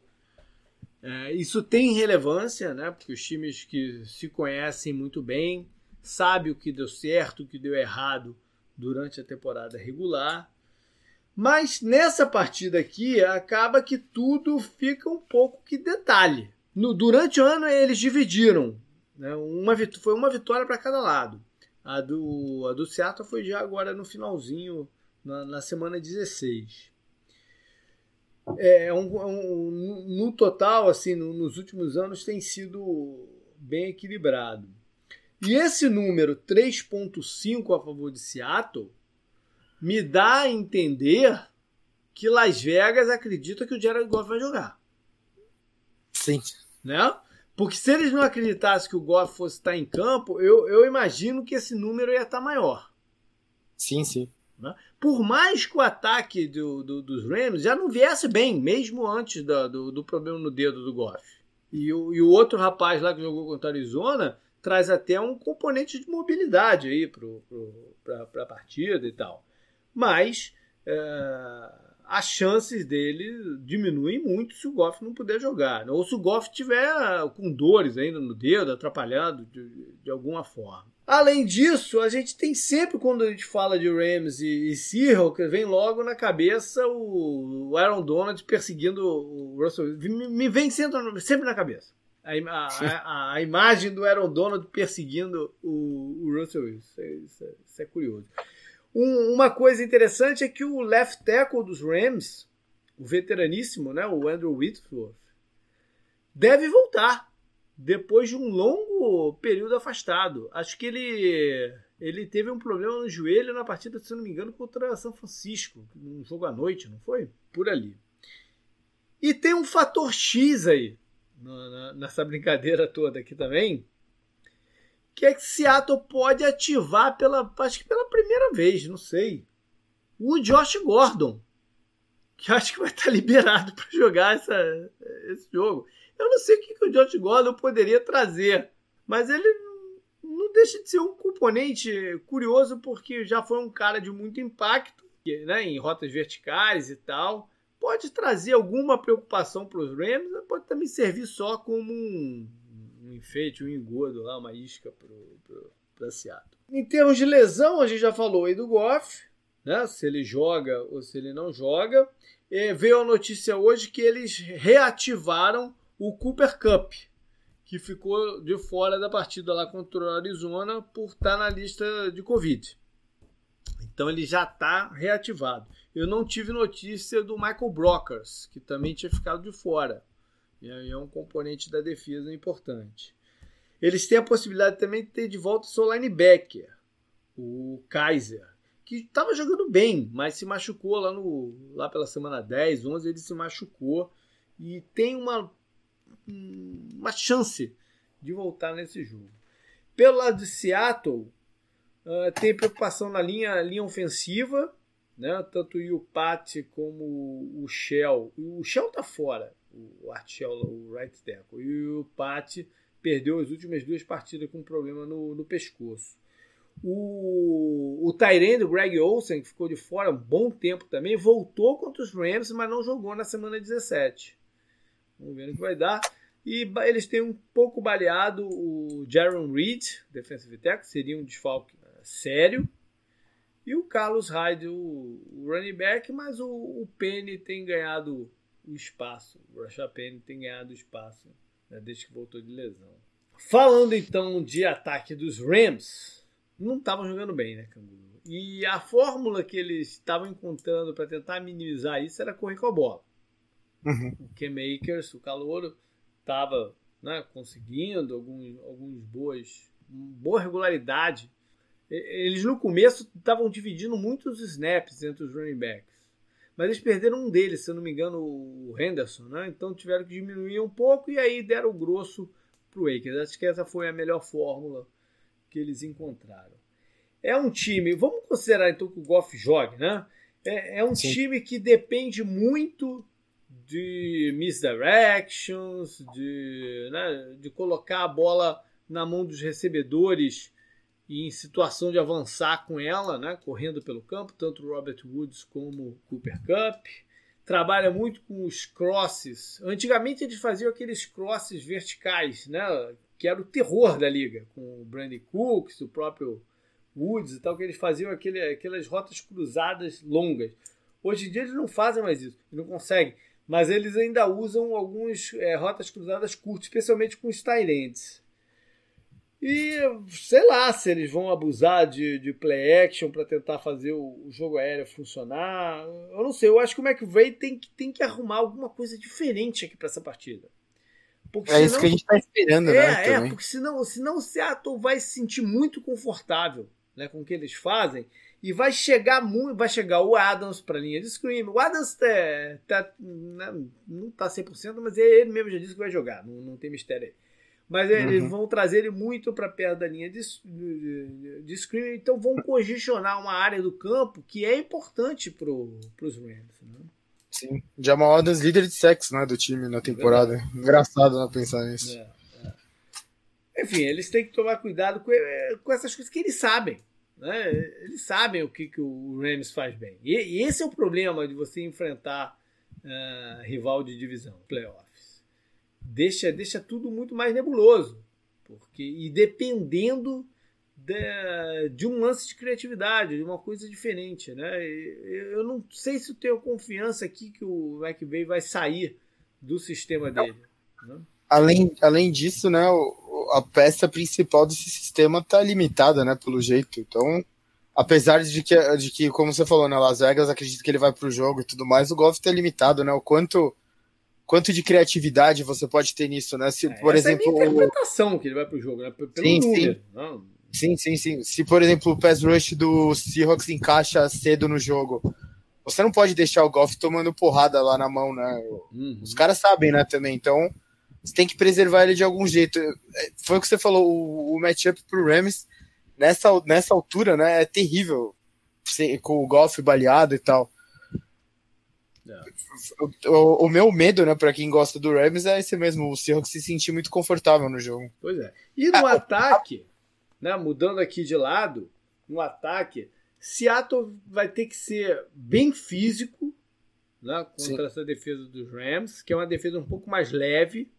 É, isso tem relevância, né? porque os times que se conhecem muito bem, sabem o que deu certo, o que deu errado durante a temporada regular. Mas nessa partida aqui acaba que tudo fica um pouco que detalhe. No, durante o ano eles dividiram. Né? Uma, foi uma vitória para cada lado. A do, a do Seattle foi já agora no finalzinho, na, na semana 16. É, é um, é um, no total, assim, no, nos últimos anos tem sido bem equilibrado. E esse número 3.5 a favor de Seattle me dá a entender que Las Vegas acredita que o Jared Goff vai jogar. Sim. Né? Porque se eles não acreditassem que o Goff fosse estar em campo, eu, eu imagino que esse número ia estar maior. Sim, sim. Né? Por mais que o ataque do, do, dos Rams já não viesse bem, mesmo antes do, do, do problema no dedo do Goff. E o, e o outro rapaz lá que jogou contra a Arizona traz até um componente de mobilidade aí para a partida e tal. Mas é, as chances dele diminuem muito se o Goff não puder jogar. Né? Ou se o Goff tiver com dores ainda no dedo, atrapalhando de, de alguma forma. Além disso, a gente tem sempre, quando a gente fala de Rams e, e Seahawks, vem logo na cabeça o, o Aaron Donald perseguindo o Russell. Me, me vem sempre, sempre na cabeça. A, a, a, imagem do Aaron Donald perseguindo o, o Russell Wilson. Isso, é, isso, é, isso é curioso. Um, uma coisa interessante é que o left tackle dos Rams, o veteraníssimo, né, o Andrew Whitworth, deve voltar depois de um longo período afastado. Acho que ele ele teve um problema no joelho na partida, se não me engano, contra São Francisco, num jogo à noite, não foi? Por ali. E tem um fator X aí, nessa brincadeira toda aqui também, que é que Seattle pode ativar pela, acho que pela primeira vez, não sei, o Josh Gordon, que acho que vai estar liberado para jogar essa, esse jogo. Eu não sei o que, que o Josh Gordon poderia trazer, mas ele não deixa de ser um componente curioso porque já foi um cara de muito impacto né, em rotas verticais e tal. Pode trazer alguma preocupação para os Rams, pode também servir só como um, um enfeite, um engodo lá, uma isca para Seattle. Em termos de lesão, a gente já falou aí do Goff, né, se ele joga ou se ele não joga. E veio a notícia hoje que eles reativaram o Cooper Cup, que ficou de fora da partida lá contra o Arizona por estar na lista de Covid. Então ele já está reativado. Eu não tive notícia do Michael Brockers, que também tinha ficado de fora. E é um componente da defesa importante. Eles têm a possibilidade também de ter de volta o seu linebacker, o Kaiser, que estava jogando bem, mas se machucou lá, no, lá pela semana 10, 11, ele se machucou. E tem uma uma chance de voltar nesse jogo. Pelo lado de Seattle, uh, tem preocupação na linha, linha ofensiva, né? tanto o Pat como o Shell. O Shell tá fora, o Art Shell, o right tackle. E o Pat perdeu as últimas duas partidas com um problema no, no pescoço. O, o Tyrande, o Greg Olsen, que ficou de fora um bom tempo também, voltou contra os Rams, mas não jogou na semana 17. Vamos ver o que vai dar. E eles têm um pouco baleado o Jaron Reed, defensive tackle, seria um desfalque eh, sério. E o Carlos Hyde, o, running back, mas o, o Penny tem ganhado o espaço. O tem ganhado espaço né, desde que voltou de lesão. Falando então de ataque dos Rams, não estavam jogando bem, né, Canguru? E a fórmula que eles estavam encontrando para tentar minimizar isso era correr com a bola. Uhum. O K-Makers, o Calouro, estava né, conseguindo alguns, alguns boas, boa regularidade. Eles no começo estavam dividindo muitos snaps entre os running backs. Mas eles perderam um deles, se eu não me engano, o Henderson, né? Então tiveram que diminuir um pouco e aí deram o grosso para o Akers. Acho que essa foi a melhor fórmula que eles encontraram. É um time, vamos considerar então que o Goff jogue, né? É, é um Sim. time que depende muito de misdirections, de, né, de colocar a bola na mão dos recebedores e em situação de avançar com ela, né, correndo pelo campo, tanto Robert Woods como Cooper Cup. Trabalha muito com os crosses. Antigamente eles faziam aqueles crosses verticais, né, que era o terror da liga, com o Brandy Cooks, o próprio Woods e tal, que eles faziam aquele, aquelas rotas cruzadas longas. Hoje em dia eles não fazem mais isso, não conseguem mas eles ainda usam algumas é, rotas cruzadas curtas, especialmente com os Tyrants. E sei lá se eles vão abusar de, de play action para tentar fazer o, o, jogo aéreo funcionar. Eu não sei, eu acho que o McVay tem que, tem que arrumar alguma coisa diferente aqui para essa partida. Porque é senão, isso que a gente está esperando, é, né? É, porque senão, senão o Seattle vai se sentir muito confortável né, com o que eles fazem e vai chegar muito, vai chegar o Adams para a linha de screen. O Adams tá, tá, né, não tá 100%, mas ele mesmo já disse que vai jogar, não, não tem mistério aí. Mas uhum. eles vão trazer ele muito para perto da linha de, de, de screen, então vão congestionar uma área do campo que é importante para os Rams. Né? Sim, Jamal Adams líder de sexo né, do time na temporada. É Engraçado não né, pensar nisso. É, é. Enfim, eles têm que tomar cuidado com, com essas coisas que eles sabem Né? Eles sabem o que, que o Rams faz bem. E, e esse é o problema de você enfrentar uh, rival de divisão, playoffs. Deixa, deixa tudo muito mais nebuloso. Porque, e dependendo de, de, um lance de criatividade, de uma coisa diferente. Né? Eu não sei se eu tenho confiança aqui que o McVay vai sair do sistema dele. Né? Além, além disso, né, a peça principal desse sistema está limitada, né, pelo jeito. Então, apesar de que, de que, como você falou, né, Las Vegas acredita que ele vai para o jogo e tudo mais, o golfe está limitado, né? O quanto, quanto de criatividade você pode ter nisso, né? Se, é, por exemplo, é a interpretação que ele vai para o jogo, né? Pelo sim, número, sim. Não. sim, sim, sim. Se, por exemplo, o pass rush do Seahawks encaixa cedo no jogo, você não pode deixar o golfe tomando porrada lá na mão, né? Uhum. Os caras sabem, né, também. Então, você tem que preservar ele de algum jeito. É, foi o que você falou, o, o matchup pro Rams, nessa, nessa altura, né, é terrível. Com o golfe baleado e tal. O, o, meu medo, né, para quem gosta do Rams é esse mesmo, o Seahawks se sentir muito confortável no jogo. Pois é. E no ah, ataque, né, mudando aqui de lado, no ataque, Seattle vai ter que ser bem físico né, contra Sim. essa defesa dos Rams, que é uma defesa um pouco mais leve.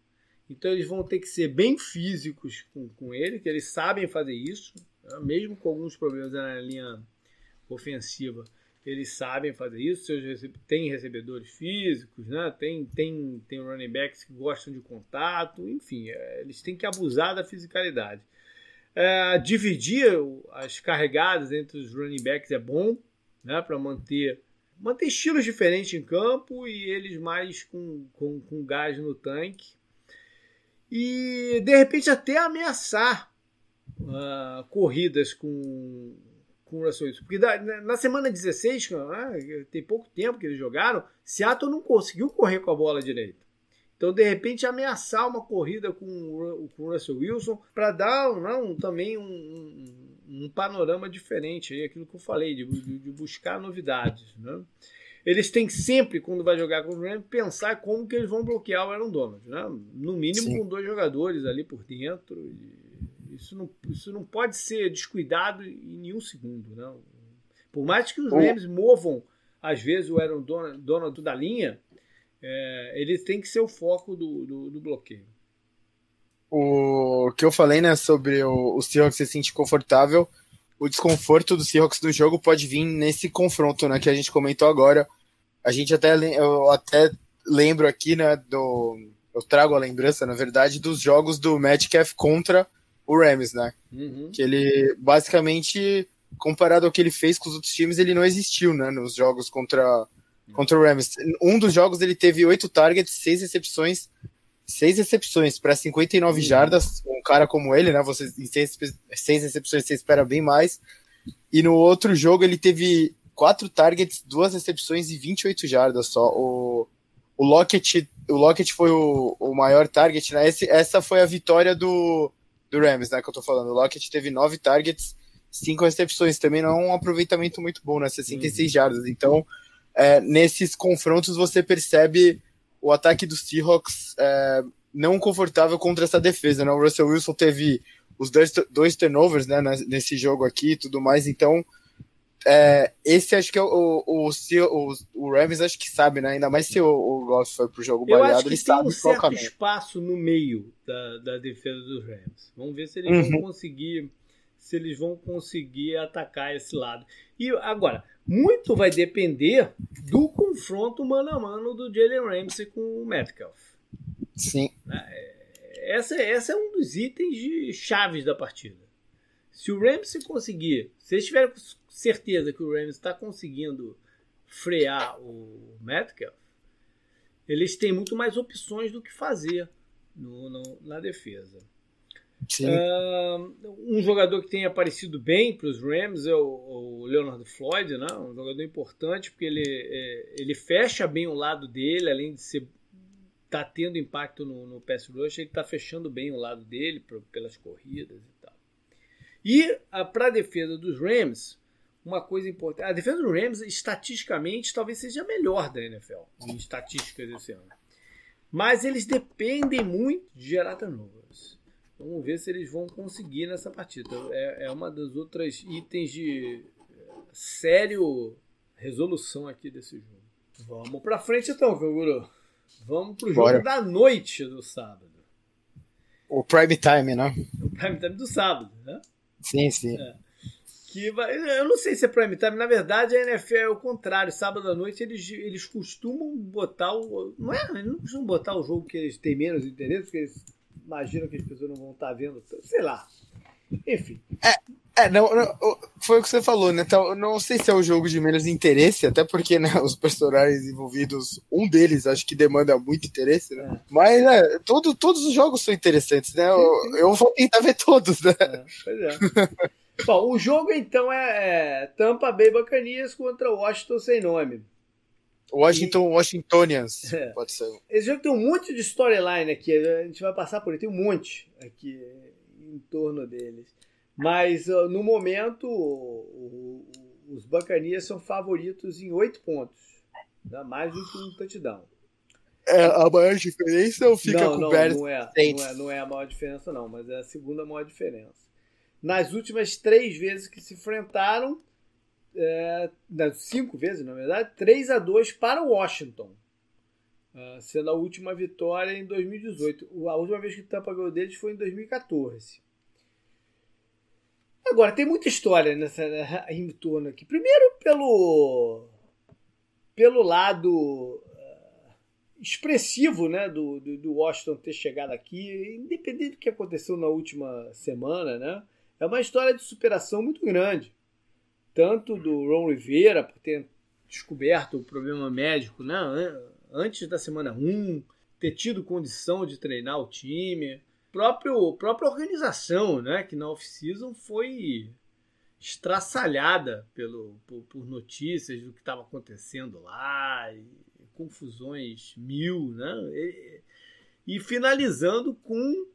Então eles vão ter que ser bem físicos com, com ele, que eles sabem fazer isso, né, mesmo com alguns problemas na linha ofensiva. Eles sabem fazer isso, seus tem recebedores físicos, né? tem, tem, tem running backs que gostam de contato, enfim, é, eles têm que abusar da fisicalidade. É, dividir as carregadas entre os running backs é bom, né, para manter manter estilos diferentes em campo e eles mais com, com, com gás no tanque. E de repente até ameaçar uh, corridas com, com o Russell Wilson. Porque na semana 16, né, tem pouco tempo que eles jogaram, Seattle não conseguiu correr com a bola direita. Então, de repente, ameaçar uma corrida com, com o Russell Wilson para dar não, também um, um, um, panorama diferente, aí, aquilo que eu falei, de, de, de buscar novidades. Né? Eles têm sempre, quando vai jogar com o Rams, pensar como que eles vão bloquear o Aaron Donald. Né? No mínimo Sim. com dois jogadores ali por dentro. Isso não, isso não pode ser descuidado em nenhum segundo. Não. Por mais que os Rams movam, às vezes, o Aaron Donald da linha, é, eles têm que ser o foco do, do, do, bloqueio. O que eu falei, né, sobre o, o Seahawks se sentir confortável, o desconforto do Seahawks do jogo pode vir nesse confronto, né, que a gente comentou agora. A gente até, eu até lembro aqui, né, do, eu trago a lembrança, na verdade, dos jogos do Metcalf contra o Rams, né, uhum. que ele, basicamente, comparado ao que ele fez com os outros times, ele não existiu, né, nos jogos contra contra o Rams. Um dos jogos ele teve oito targets, seis recepções, seis recepções para 59 uhum. jardas. Um cara como ele, né? Você em seis, seis recepções você espera bem mais. E no outro jogo ele teve quatro targets, duas recepções e 28 jardas só. O, o Lockett, o Lockett foi o, o maior target, né? Esse, essa foi a vitória do, do Rams, né? Que eu tô falando. O Lockett teve nove targets, cinco recepções. Também não é um aproveitamento muito bom, né? 66 uhum. jardas. Então, é, nesses confrontos você percebe o ataque dos Seahawks é, não confortável contra essa defesa. Né? O Russell Wilson teve os dois, dois turnovers né, nesse jogo aqui e tudo mais, então é, esse acho que é o, o, o, o, Rams acho que sabe, né? Ainda mais se o, o Goff foi pro jogo baleado, ele tem sabe um certo espaço no meio da, da defesa dos Rams. Vamos ver se eles uhum. vão conseguir se eles vão conseguir atacar esse lado. E agora, muito vai depender do confronto mano a mano do Jalen Ramsey com o Metcalf. Sim. É, essa, essa é um dos itens de chaves da partida. Se o Ramsey conseguir, se eles tiverem certeza que o Ramsey está conseguindo frear o Metcalf, eles têm muito mais opções do que fazer no, no, na defesa. Uh, um jogador que tem aparecido bem para os Rams é o, o, Leonard Floyd, né? um jogador importante porque ele, é, ele fecha bem o lado dele, além de ser tá tendo impacto no, no pass rush, ele está fechando bem o lado dele por, pelas corridas e tal. E para a defesa dos Rams, uma coisa importante, a defesa dos Rams estatisticamente talvez seja a melhor da NFL em estatísticas esse ano, mas eles dependem muito de gerar turnover. Vamos ver se eles vão conseguir nessa partida. É, é uma das outras itens de é, sério resolução aqui desse jogo. Vamos pra frente então, Kanguru. Vamos pro jogo Bora. da noite do sábado. O prime time, né? O prime time do sábado, né? Sim, sim. É. Que vai, eu não sei se é prime time, na verdade a NFL é o contrário. Sábado à noite eles, eles costumam botar o. Não é? Eles não costumam botar o jogo que eles têm menos interesse, porque eles imaginam que as pessoas não vão estar vendo. Sei lá. Enfim. É, é não, não, foi o que você falou, né? Então, não sei se é o jogo de menos interesse, até porque né, os personagens envolvidos, um deles acho que demanda muito interesse, né? É. Mas é, todo, todos os jogos são interessantes, né? Eu, eu vou tentar ver todos, né? É, pois é. Bom, o jogo então é, é Tampa Bay Buccaneers contra Washington sem nome. Washington, e... Washingtonians, é. pode ser. Esse jogo tem um monte de storyline aqui, a gente vai passar por ele, tem um monte aqui em torno deles. Mas no momento, o, o, os Buccaneers são favoritos em oito pontos, né? mais do que um touchdown. É a maior diferença ou fica não, com não, o Bears? Não é, não é, não é a maior diferença, não, mas é a segunda maior diferença. Nas últimas três vezes que se enfrentaram, é, cinco vezes, na verdade, 3 a 2 para Washington. Uh, sendo a última vitória em 2018. A última vez que Tampa ganhou deles foi em 2014. Agora, tem muita história nessa em torno aqui. Primeiro, pelo, pelo lado uh, expressivo né, do, do, do, Washington ter chegado aqui, independente do que aconteceu na última semana, né, é uma história de superação muito grande. Tanto do Ron Rivera, por ter descoberto o problema médico né, antes da semana 1, ter tido condição de treinar o time, próprio própria organização, né, que na off-season foi estraçalhada pelo, por, por notícias do que estava acontecendo lá, e, confusões mil, né, e, e, finalizando com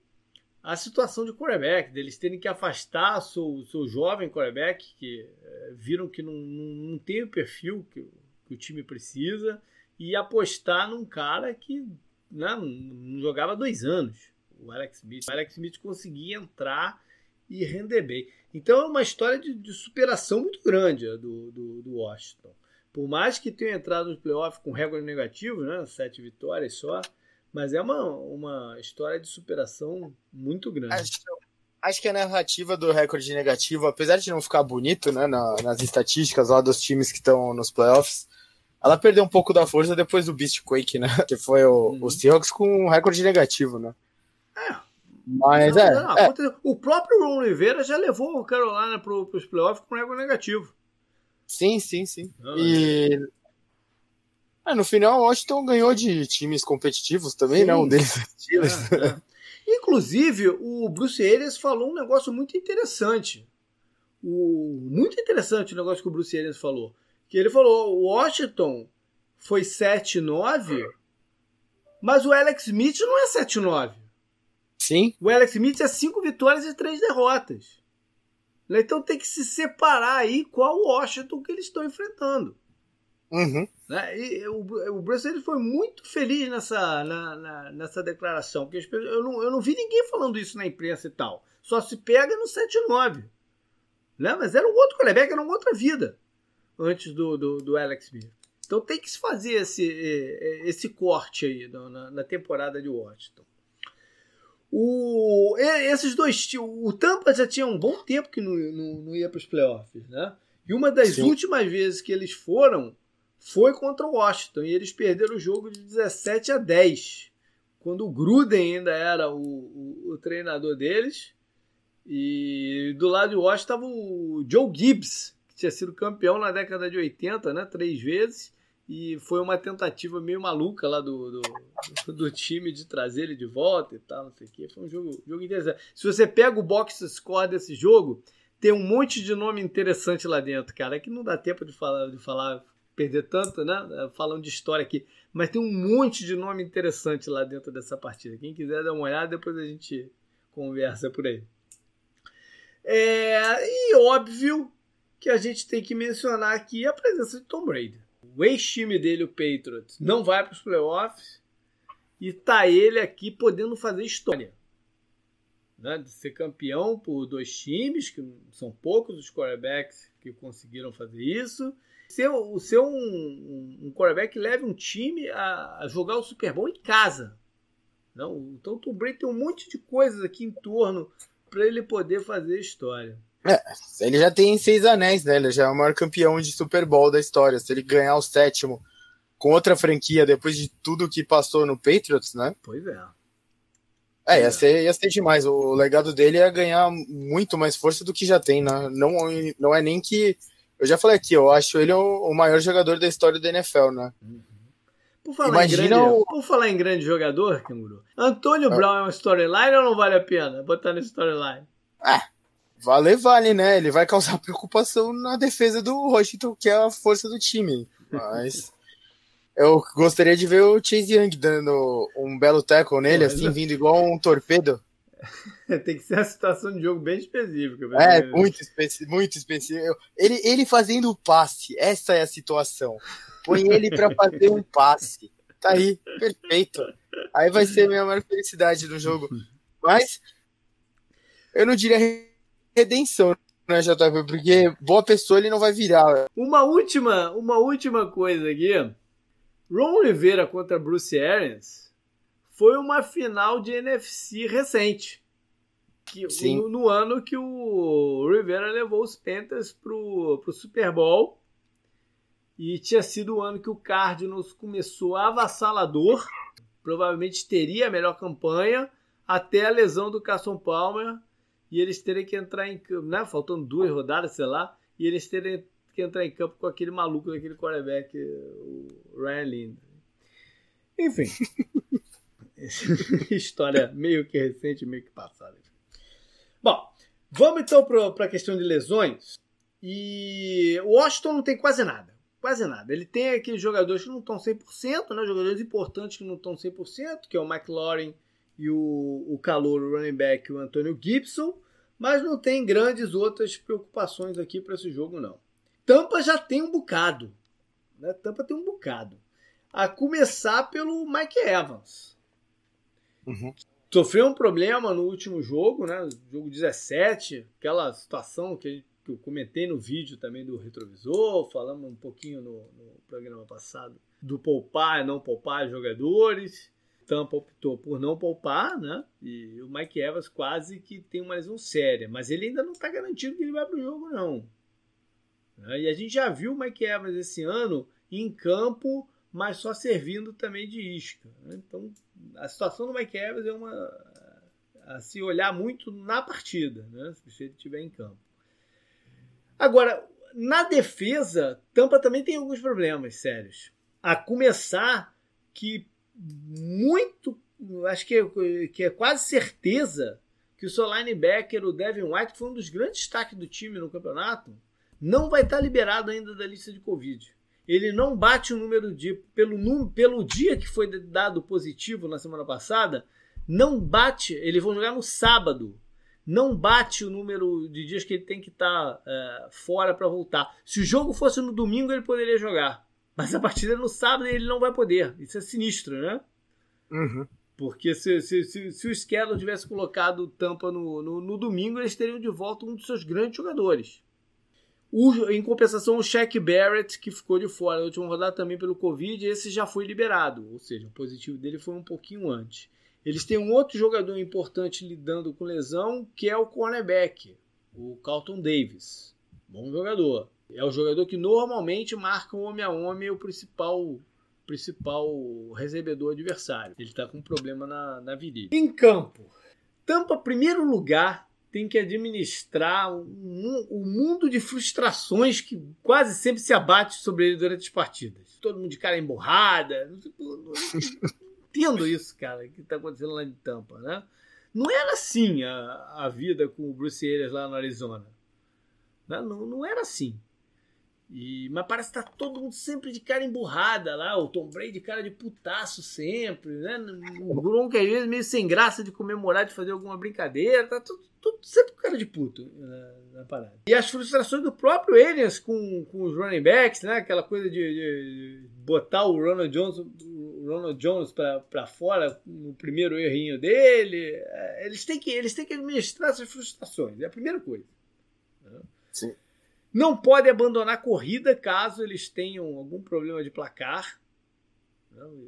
a situação de quarterback, deles terem que afastar seu, seu jovem quarterback, que é, viram que não, não, não tem o perfil que, que o time precisa, e apostar num cara que né, não jogava dois anos, o Alex Smith. O Alex Smith conseguia entrar e render bem. Então é uma história de, de superação muito grande do, do, do, Washington. Por mais que tenha entrado no playoff com recorde negativo, né, sete vitórias só, mas é uma, uma história de superação muito grande. Acho, acho que a narrativa do recorde negativo, apesar de não ficar bonito né, na, nas estatísticas lá dos times que estão nos playoffs, ela perdeu um pouco da força depois do Beast Quake, né? Que foi o, uhum. o Seahawks com um recorde negativo, né? É. Mas não, é, não, é. O próprio Ron Rivera já levou o Carolina para os playoffs com recorde negativo. Sim, sim, sim. Não, e é. no final, o Washington ganhou de times competitivos também, sim. né? Um deles é, é. Inclusive, o Bruce Arians falou um negócio muito interessante. O, muito interessante o negócio que o Bruce Arians falou. Que ele falou: Washington foi 7-9, mas o Alex Smith não é 7-9. Sim. O Alex Smith é 5 vitórias e 3 derrotas. Então tem que se separar aí qual Washington que eles estão enfrentando. Uhum. Né? E o, o Bruce ele foi muito feliz nessa, na, na, nessa declaração. Porque eu não, eu não vi ninguém falando isso na imprensa e tal. Só se pega no 7-9. Né? Mas era um outro quarterback, era uma outra vida antes do, do, do Alex Smith. Então tem que se fazer esse, esse corte aí na, na temporada de Washington. O, esses dois, o Tampa já tinha um bom tempo que não, não, não ia para os playoffs, né? E uma das Sim. últimas vezes que eles foram foi contra o Washington e eles perderam o jogo de 17 a 10, quando o Gruden ainda era o, o, o treinador deles. E do lado de Washington estava o Joe Gibbs, que tinha sido campeão na década de 80, né? Três vezes e foi uma tentativa meio maluca lá do, do, do, time de trazer ele de volta e tal, não sei o que. Foi um jogo, jogo interessante. Se você pega o box score desse jogo, tem um monte de nome interessante lá dentro, cara. Que não dá tempo de falar, de falar, perder tanto, né? Falando de história aqui. Mas tem um monte de nome interessante lá dentro dessa partida. Quem quiser dar uma olhada, depois a gente conversa por aí. É, e óbvio que a gente tem que mencionar aqui a presença de Tom Brady o ex-time dele, o Patriots, não vai para os playoffs e tá ele aqui podendo fazer história. né, de ser campeão por dois times, que são poucos os quarterbacks que conseguiram fazer isso. Ser, ser um, um, um quarterback que leve um time a, a, jogar o Super Bowl em casa. Não? Então o Tom Brady tem um monte de coisas aqui em torno para ele poder fazer história. É, ele já tem seis anéis, né? Ele já é o maior campeão de Super Bowl da história. Se ele ganhar o sétimo com outra franquia depois de tudo que passou no Patriots, né? Pois é. É, ia ser, ia ser demais. O legado dele é ganhar muito mais força do que já tem, né? Não, não é nem que. Eu já falei aqui, eu acho ele o, maior jogador da história da NFL, né? Uhum. Por falar, Imagina em grande, o... por falar em grande jogador, Kanguru, Antônio ah. Brown é uma storyline ou não vale a pena botar na storyline? É, vale, vale, né? Ele vai causar preocupação na defesa do Washington, que é a força do time. Mas. Eu gostaria de ver o Chase Young dando um belo tackle nele, assim, vindo igual um torpedo. Tem que ser uma situação de jogo bem específica. É, muito, especi muito específico. Ele, ele fazendo o passe, essa é a situação. Põe ele para fazer um passe. Tá aí, perfeito. Aí vai ser a minha maior felicidade no jogo. Mas eu não diria redenção, né, JP? Porque boa pessoa ele não vai virar. Uma última, uma última coisa aqui Ron Rivera contra Bruce Arians foi uma final de NFC recente. Que, no, no, ano que o Rivera levou os Panthers pro, pro Super Bowl. E tinha sido o ano que o Cardinals começou avassalador. Provavelmente teria a melhor campanha até a lesão do Carson Palmer. E eles terem que entrar em campo, né? Faltando duas rodadas, sei lá. E eles terem que entrar em campo com aquele maluco daquele quarterback, o Ryan Lind. Enfim. História meio que recente, meio que passada. Bom, vamos então para a questão de lesões. E o Washington não tem quase nada. Quase nada. Ele tem aqueles jogadores que não estão 100%, né? jogadores importantes que não estão 100%, que é o McLaurin e o, o calor, o running back, o Antônio Gibson. Mas não tem grandes outras preocupações aqui para esse jogo, não. Tampa já tem um bocado. Né? Tampa tem um bocado. A começar pelo Mike Evans. Uhum. Sofreu um problema no último jogo, né? Jogo 17, aquela situação que, que eu comentei no vídeo também do retrovisor, falamos um pouquinho no, no programa passado do poupar e não poupar jogadores. Tampa optou por não poupar, né? E o Mike Evans quase que tem uma lesão séria, mas ele ainda não está garantido que ele vai para o jogo, não. Né? E a gente já viu o Mike Evans esse ano em campo, mas só servindo também de isca. Né? Então, a situação do Mike Evans é uma a se olhar muito na partida, né? se ele estiver em campo. Agora, na defesa, Tampa também tem alguns problemas sérios. A começar que muito, acho que é, que é quase certeza que o seu linebacker, o Devin White, que foi um dos grandes destaques do time no campeonato, não vai estar liberado ainda da lista de Covid. Ele não bate o número de. Pelo, pelo dia que foi dado positivo na semana passada, não bate. Eles vão jogar no sábado. Não bate o número de dias que ele tem que estar é, fora para voltar. Se o jogo fosse no domingo, ele poderia jogar. Mas a partida é no sábado ele não vai poder. Isso é sinistro, né? Uhum. Porque se, se, se, se o Schedule tivesse colocado tampa no, no, no, domingo, eles teriam de volta um dos seus grandes jogadores. O, em compensação, o Shaq Barrett, que ficou de fora na última rodada também pelo Covid, esse já foi liberado, ou seja, o positivo dele foi um pouquinho antes. Eles têm um outro jogador importante lidando com lesão, que é o cornerback, o Carlton Davis. Bom jogador. É o jogador que normalmente marca o homem a homem o principal principal recebedor adversário. Ele está com um problema na, na virilha. Em campo, Tampa, primeiro lugar tem que administrar um, um mundo de frustrações que quase sempre se abate sobre ele durante as partidas. Todo mundo de cara emborrada. Não, não, não entendo isso, cara, que está acontecendo lá em Tampa, né? Não era assim a, a vida com o Bruce Arians lá no Arizona. Né? Não, não era assim. E, mas parece que tá todo mundo sempre de cara emburrada lá, o Tom Brady de cara de putaço sempre, né? O Gronk às vezes meio sem graça de comemorar, de fazer alguma brincadeira, tá tudo, tudo sempre com cara de puto na, na, parada. E as frustrações do próprio Aliens com, com os running backs, né? Aquela coisa de, de botar o Ronald o Ronald Jones para fora no primeiro errinho dele. É, eles têm que, eles têm que administrar essas frustrações, é a primeira coisa. Sim. Não pode abandonar a corrida caso eles tenham algum problema de placar.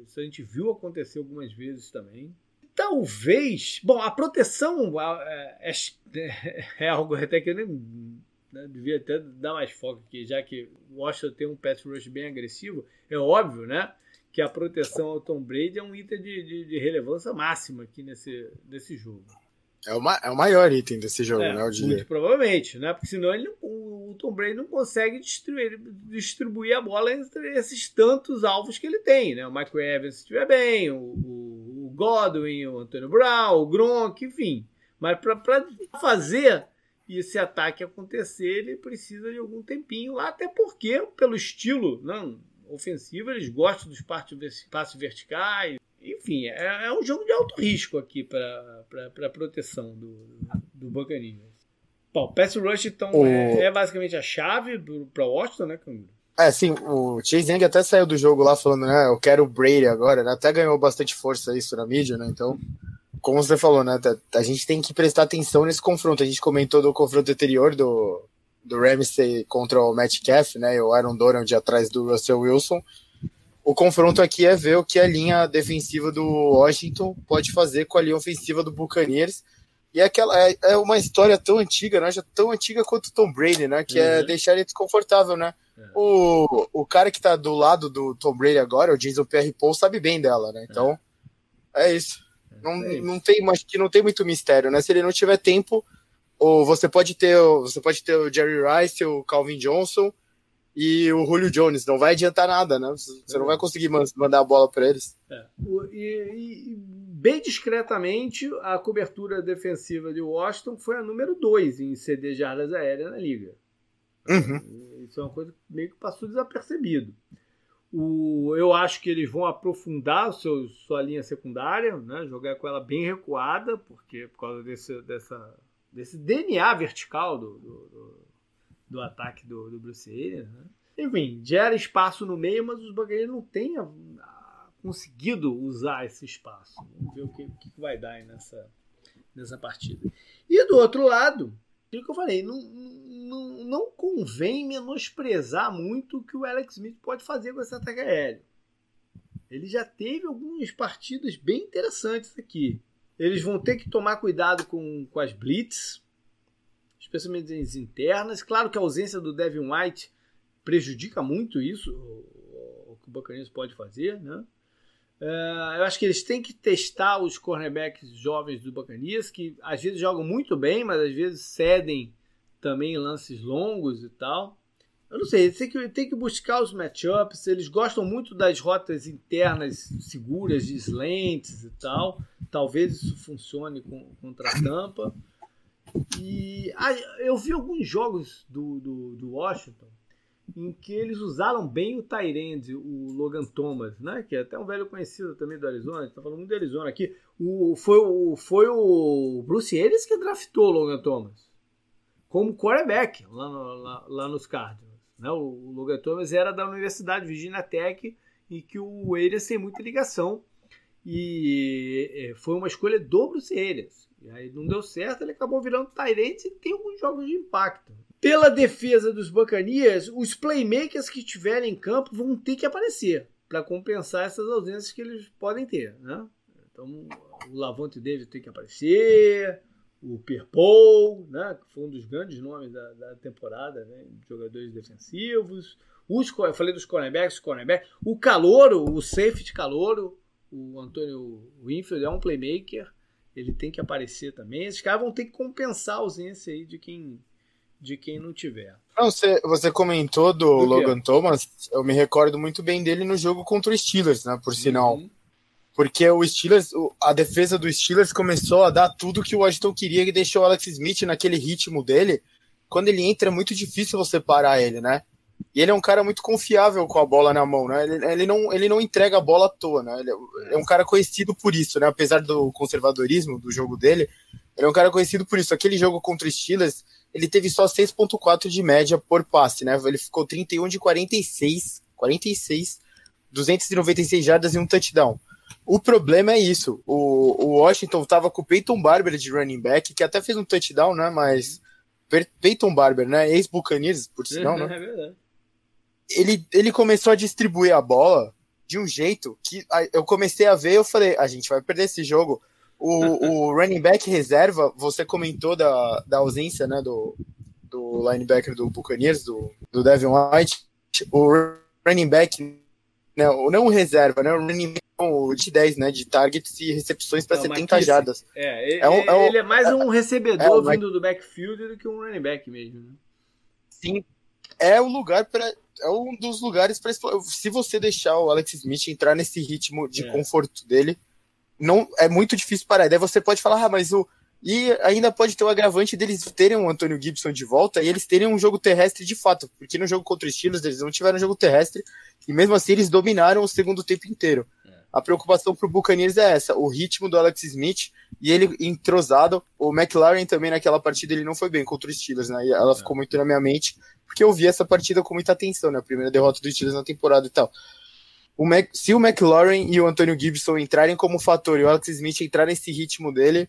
Isso a gente viu acontecer algumas vezes também. Talvez. Bom, a proteção é, é, é algo até que eu nem né, devia até dar mais foco aqui, já que o Washington tem um pass rush bem agressivo. É óbvio, né? Que a proteção ao Tom Brady é um item de, de, de relevância máxima aqui nesse, nesse jogo. É o, é o maior item desse jogo, é, né? Muito provavelmente, né? Porque senão ele, o, o Tom Brady não consegue distribuir, distribuir a bola entre esses tantos alvos que ele tem, né? O Michael Evans se estiver bem, o, o, o Godwin, o Antônio Brown, o Gronk, enfim. Mas para fazer esse ataque acontecer, ele precisa de algum tempinho lá, até porque, pelo estilo não, ofensivo, eles gostam dos passos verticais. Enfim, é, é, um jogo de alto risco aqui para a proteção do, do Buccaneers. Bom, o pass rush, então, o... é, é, basicamente a chave para o Washington, né, Camilo? É, sim, o Chase Young até saiu do jogo lá falando, né, eu quero o Brady agora, né, até ganhou bastante força isso na mídia, né, então como você falou, né? A gente tem que prestar atenção nesse confronto. A gente comentou do confronto anterior do, do Ramsey contra o Metcalf, né? E o Aaron Donald atrás do Russell Wilson. O confronto aqui é ver o que a linha defensiva do Washington pode fazer com a linha ofensiva do Buccaneers. E é, aquela, é, é uma história tão antiga, né? Já tão antiga quanto o Tom Brady, né? Que é uhum. é deixar ele desconfortável, né? É. O, o cara que tá do lado do Tom Brady agora, o Jason Pierre Paul, sabe bem dela, né? Então, é, é isso. Não, é não tem, acho que não tem muito mistério, né? Se ele não tiver tempo, ou você pode ter, você pode ter o Jerry Rice, o Calvin Johnson e o Julio Jones. Não vai adiantar nada, né? Você não vai conseguir mandar a bola para eles. É. E, e, bem discretamente, a cobertura defensiva de Washington foi a número 2 em CD jardas aéreas na liga. Uhum. Isso é uma coisa que meio que passou desapercebido. O, eu acho que eles vão aprofundar o seu, sua linha secundária, né? jogar com ela bem recuada, porque por causa desse, dessa, desse DNA vertical do, do, do, do ataque do, do Bruce Arians. Né? Enfim, gera espaço no meio, mas os Buccaneers não têm a, a, conseguido usar esse espaço. Vamos ver o que, o que vai dar nessa, nessa partida. E do outro lado, aquilo que eu falei, não, não, não convém menosprezar muito o que o Alex Smith pode fazer com esse ataque aéreo. Ele já teve algumas partidas bem interessantes aqui. Eles vão ter que tomar cuidado com, com as blitz, especialmente as internas. Claro que a ausência do Devin White prejudica muito isso, o, que o Buccaneers pode fazer, né? Uh, eu acho que eles têm que testar os cornerbacks jovens do Bacanias, que às vezes jogam muito bem, mas às vezes cedem também lances longos e tal. Eu não sei, tem que, tem que buscar os matchups. Eles gostam muito das rotas internas seguras, de slants e tal. Talvez isso funcione com, contra a tampa. E ah, eu vi alguns jogos do, do, do Washington em que eles usaram bem o Tyrande, o Logan Thomas, né? Que é até um velho conhecido também do Arizona, a tá falando muito do Arizona aqui. O, foi, o, foi o Bruce Ellis que draftou o Logan Thomas como quarterback lá, no, lá, lá nos Cardinals. Né? O, o Logan Thomas era da Universidade Virginia Tech e que o Arias tem muita ligação e é, foi uma escolha do Bruce Arias. E aí não deu certo, ele acabou virando Tyrant e tem alguns jogos de impacto. Pela defesa dos Bacanias, os playmakers que estiverem em campo vão ter que aparecer para compensar essas ausências que eles podem ter. Né? Então, o Lavonte David tem que aparecer, o Pierpol, né, que foi um dos grandes nomes da, da temporada, né, jogadores defensivos. Os, eu falei dos cornerbacks, cornerback. O Calouro, o safety Calouro, o Antônio Winfield é um playmaker, ele tem que aparecer também. Esses caras vão ter que compensar a ausência aí de quem de quem não tiver. Não, você, você comentou do, do Logan Thomas, eu me recordo muito bem dele no jogo contra o Steelers, né? Por sinal. Uhum. Porque o Steelers, a defesa do Steelers começou a dar tudo que o Washington queria e deixou o Alex Smith naquele ritmo dele. Quando ele entra, é muito difícil você parar ele, né? E ele é um cara muito confiável com a bola na mão, né? Ele, ele, não, ele não entrega a bola à toa, né? Ele é um cara conhecido por isso, né? Apesar do conservadorismo do jogo dele, ele é um cara conhecido por isso. Aquele jogo contra o Steelers, ele teve só 6.4 de média por passe, né? Ele ficou 31 de 46, 46 296 jardas e um touchdown. O problema é isso. O, o Washington tava com o Peyton Barber de running back, que até fez um touchdown, né? Mas. Peyton Barber, né? Ex-Buccaneers, por sinal, né? É verdade. Ele, ele começou a distribuir a bola de um jeito que eu comecei a ver eu falei, a gente vai perder esse jogo. O, o running back reserva, você comentou da, da ausência né, do, do linebacker do Buccaneers, do, do Devin White. O running back, né, não o reserva, né, o running back de 10, né, de targets e recepções para 70 jardas. É, é, um, é um, ele é mais um recebedor é, vindo do backfield do que um running back mesmo. Né? Sim, é o lugar para é um dos lugares para se você deixar o Alex Smith entrar nesse ritmo de é. conforto dele, não é muito difícil parar. Daí você pode falar, ah, mas o e ainda pode ter o agravante deles terem o Antônio Gibson de volta e eles terem um jogo terrestre de fato, porque no jogo contra os Steelers eles não tiveram jogo terrestre e mesmo assim eles dominaram o segundo tempo inteiro. É. A preocupação pro Buccaneers é essa, o ritmo do Alex Smith e ele entrosado. O McLaren também naquela partida ele não foi bem contra os Steelers, né? E ela é. ficou muito na minha mente, porque eu vi essa partida com muita atenção, né? A primeira derrota dos Steelers na temporada e tal. O Mac, se o McLaurin e o Antônio Gibson entrarem como fator e o Alex Smith entrar nesse ritmo dele,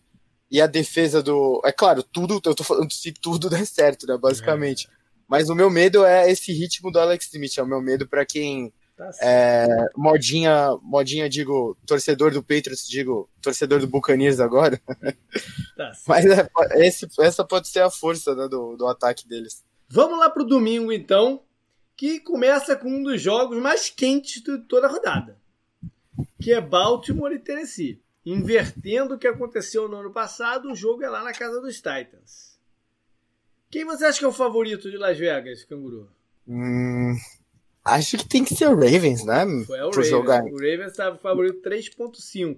e a defesa do. É claro, tudo, eu tô falando se tudo der certo, né? Basicamente. É. Mas o meu medo é esse ritmo do Alex Smith, é o meu medo para quem. Tá é, modinha, modinha, digo, torcedor do Patriots, digo, torcedor do Buccaneers agora. Tá Mas é, esse, essa pode ser a força né, do, do ataque deles. Vamos lá pro domingo, então, que começa com um dos jogos mais quentes de toda a rodada, que é Baltimore e Tennessee. Invertendo o que aconteceu no ano passado, o jogo é lá na casa dos Titans. Quem você acha que é o favorito de Las Vegas, Canguru? Hum, acho que tem que ser o Ravens, né? Foi é o Ravens. Jogar. O Ravens estava favorito 3.5.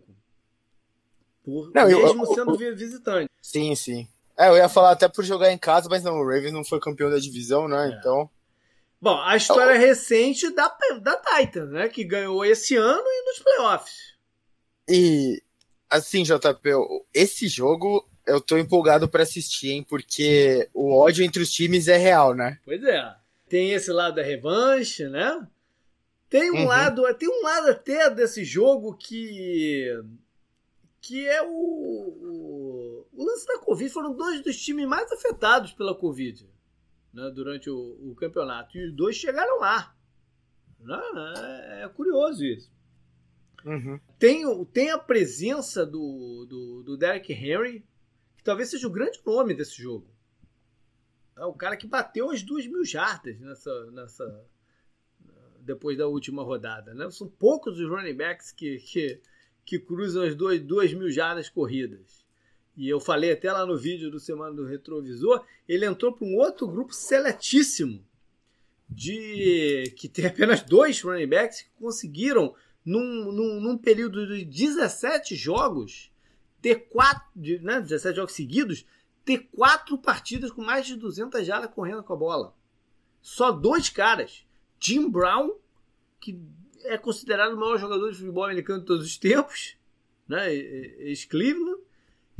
Por não, mesmo eu, sendo eu, visitante. Sim, sim. É, eu ia falar até por jogar em casa, mas não, o Ravens não foi campeão da divisão, né? É. Então. Bom, a história recente da, da Titans, né? Que ganhou esse ano e nos playoffs. E assim, JP, esse jogo eu tô empolgado para assistir, hein? Porque o ódio entre os times é real, né? Pois é. Tem esse lado da revanche, né? Tem um uhum. lado, tem um lado até desse jogo que que é o, o, o, lance da Covid. Foram dois dos times mais afetados pela Covid né, durante o, o campeonato. E os dois chegaram lá. Né? É, é curioso isso. Uhum. Tem, tem a presença do, do, do Derek Henry, que talvez seja o grande nome desse jogo. É o cara que bateu as duas mil jardas nessa, nessa, depois da última rodada. Né? São poucos os running backs que, que, que cruzam as duas, duas mil jardas corridas. E eu falei até lá no vídeo do Semana do Retrovisor, ele entrou para um outro grupo seletíssimo de que tem apenas dois running backs que conseguiram num, num, num período de 17 jogos, ter quatro, né, 17 jogos seguidos, ter quatro partidas com mais de 200 jardas correndo com a bola. Só dois caras. Jim Brown, que é considerado o maior jogador de futebol americano de todos os tempos, né, ex-Cleveland,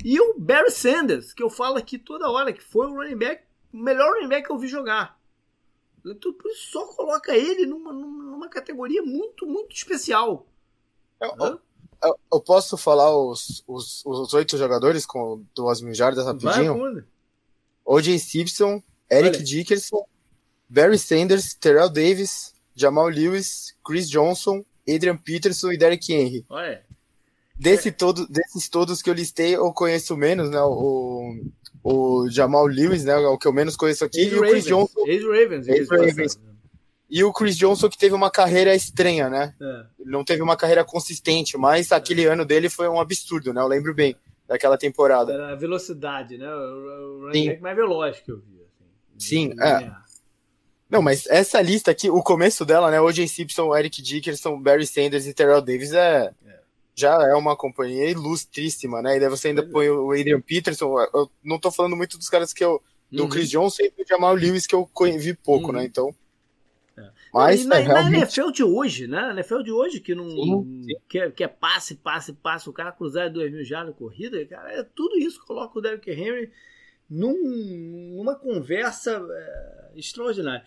e o Barry Sanders, que eu falo aqui toda hora, que foi o running back, o melhor running back que eu vi jogar. Então, por isso só coloca ele numa, numa categoria muito, muito especial. Eu, eu, eu posso falar os, os, os oito jogadores com duas mil jardas rapidinho? O.J. Simpson, Eric Olha. Dickerson, Barry Sanders, Terrell Davis, Jamal Lewis, Chris Johnson, Adrian Peterson e Derek Henry. Olha. Desse todo, desses todos que eu listei, eu conheço menos, né? O, o Jamal Lewis, né? O que eu menos conheço aqui. e o Chris Johnson. Ex-Ravens. Ex-Ravens. E o Chris Johnson que teve uma carreira estranha, né? É. Não teve uma carreira consistente, mas aquele é. ano dele foi um absurdo, né? Eu lembro bem daquela temporada. Era a velocidade, né? O running back mais veloz que eu vi. Assim, Sim, é. Não, mas essa lista aqui, o começo dela, né? O.J. Simpson, Eric Dickerson, Barry Sanders e Terrell Davis é, é já é uma companhia ilustríssima, né? E daí você ainda é. põe o Adrian Peterson. Eu não tô falando muito dos caras que eu. Do uhum. Chris Johnson e do Jamal Lewis, que eu vi pouco, né? uhum. né? Então. É. Mas e na, é, realmente... na NFL de hoje, né? Na NFL de hoje, que não sim, sim. Que, é, que é passe, passe, passe, o cara cruzar dois mil já na corrida, cara, é tudo isso coloca o Derrick Henry num, numa conversa é, extraordinária.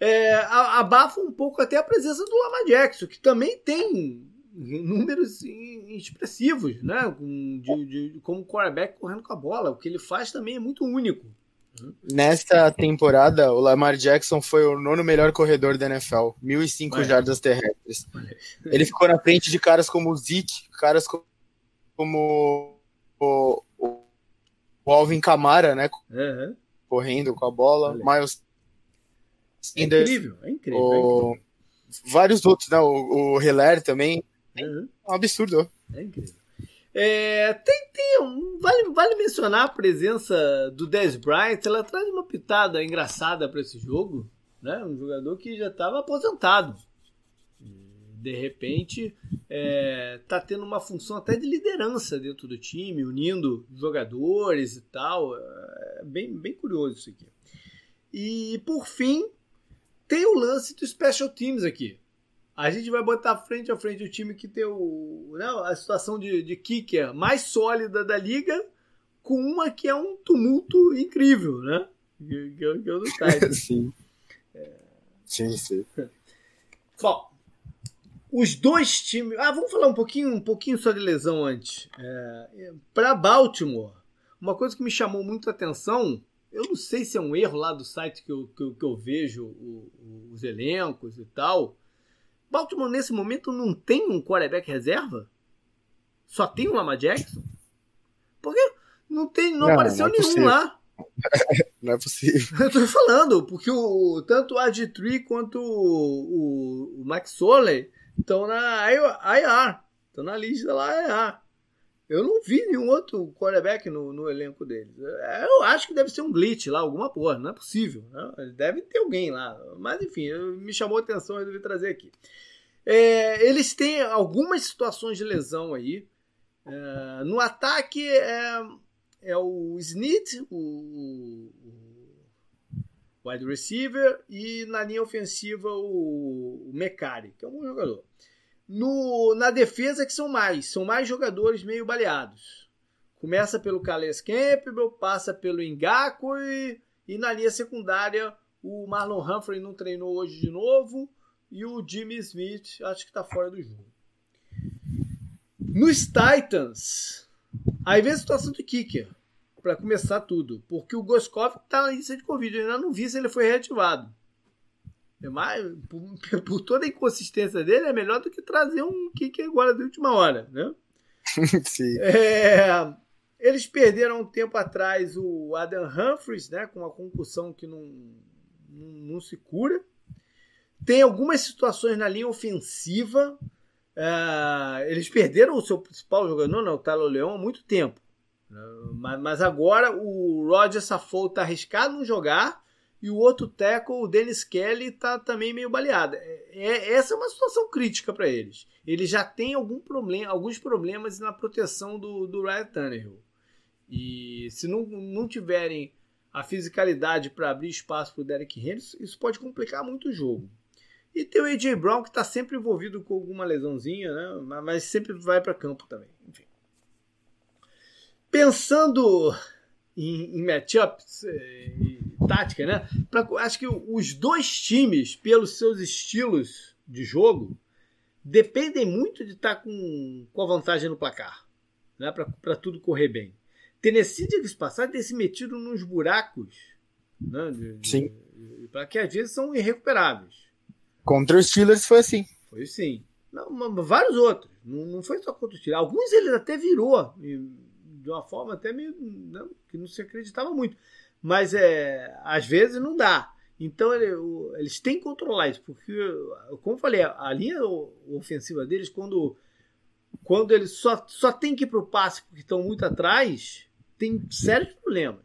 é, abafa um pouco até a presença do Lamar Jackson, que também tem números expressivos, né? De, de, como quarterback correndo com a bola. O que ele faz também é muito único. Nesta temporada, o Lamar Jackson foi o nono melhor corredor da NFL, 1.005 jardas terrestres. Ele ficou na frente de caras como o Zeke, caras como o, o, o Alvin Kamara, né? Uhum. Correndo com a bola. Olha. Miles é incrível, é incrível, o... é incrível. Vários outros, né? O, o Hilaire também. Uhum. É um absurdo. É incrível. É, tem, tem um, vale, vale mencionar a presença do Dez Bryant. Ela traz uma pitada engraçada para esse jogo. Né? Um jogador que já estava aposentado. De repente, é, tá tendo uma função até de liderança dentro do time, unindo jogadores e tal. É bem, bem curioso isso aqui. E por fim, tem o lance do Special Teams aqui. A gente vai botar frente a frente o time que tem o, né, a situação de, de kicker mais sólida da liga com uma que é um tumulto incrível, né? Que, que, é, que é o do Titans. sim. É... Sim, sim. Bom, os dois times. Ah, vamos falar um pouquinho, um pouquinho só de lesão antes. É, Para Baltimore, uma coisa que me chamou muito a atenção, eu não sei se é um erro lá do site que eu, que eu, que eu vejo o, os elencos e tal, Baltimore, nesse momento, não tem um quarterback reserva? Só tem o Lamar Jackson? Porque não, tem, não, não apareceu não é nenhum lá. Não é possível. Eu tô falando, porque o, tanto o RG3 quanto o, o, o Max Soler estão na IR. Estão na lista lá IR. Eu não vi nenhum outro quarterback no, no elenco deles. É, eu acho que deve ser um glitch lá, alguma porra. Não é possível. Né? Deve ter alguém lá. Mas enfim, me chamou a atenção e resolvi trazer aqui. É, eles têm algumas situações de lesão aí. É, no ataque é, é o Snit, o, o, wide receiver, e na linha ofensiva o, o Mecari, que é um bom jogador. No, na defesa que são mais, são mais jogadores meio baleados. Começa pelo Calais Campbell, passa pelo Ngaku e, e na linha secundária o Marlon Humphrey não treinou hoje de novo e o Jimmy Smith acho que está fora do jogo. Nos Titans, aí vem a situação de kicker, para começar tudo, porque o Goskov está na lista de Covid, eu ainda não vi se ele foi reativado. É mais, por, por, toda a inconsistência dele, é melhor do que trazer um kicker agora de última hora, né? Sim. É, eles perderam um tempo atrás o Adam Humphries, né, com uma concussão que não, não, não se cura. Tem algumas situações na linha ofensiva. É, eles perderam o seu principal jogador, né, o Tyler Leão, há muito tempo. Mas, mas agora o Roger Saffold está arriscado em jogar e o outro tackle, o Dennis Kelly, tá também meio baleado. É, é essa é uma situação crítica para eles. Eles já têm algum problema, alguns problemas na proteção do, do Ryan Tannehill. E se não, não tiverem a fisicalidade para abrir espaço para o Derek Henry, isso pode complicar muito o jogo. E tem o AJ Brown que está sempre envolvido com alguma lesãozinha, né? mas sempre vai para campo também. Enfim. Pensando em, em matchups eh, tática, né? Pra, acho que os dois times, pelos seus estilos de jogo, dependem muito de estar tá com, com a vantagem no placar, né? Para tudo correr bem. Tennessee, diga-se passar, tem se metido nos buracos, né? De, Sim. Para que às vezes são irrecuperáveis. Contra os Steelers foi assim. Foi sim. Não, vários outros. Não, não foi só contra os Steelers. Alguns ele até virou de uma forma até meio não, né, que não se acreditava muito. Mas é, às vezes não dá. Então ele, o, eles têm que controlar isso, porque, como eu falei, a linha ofensiva deles, quando, quando eles só, só tem que ir para o passe porque estão muito atrás, tem sérios problemas.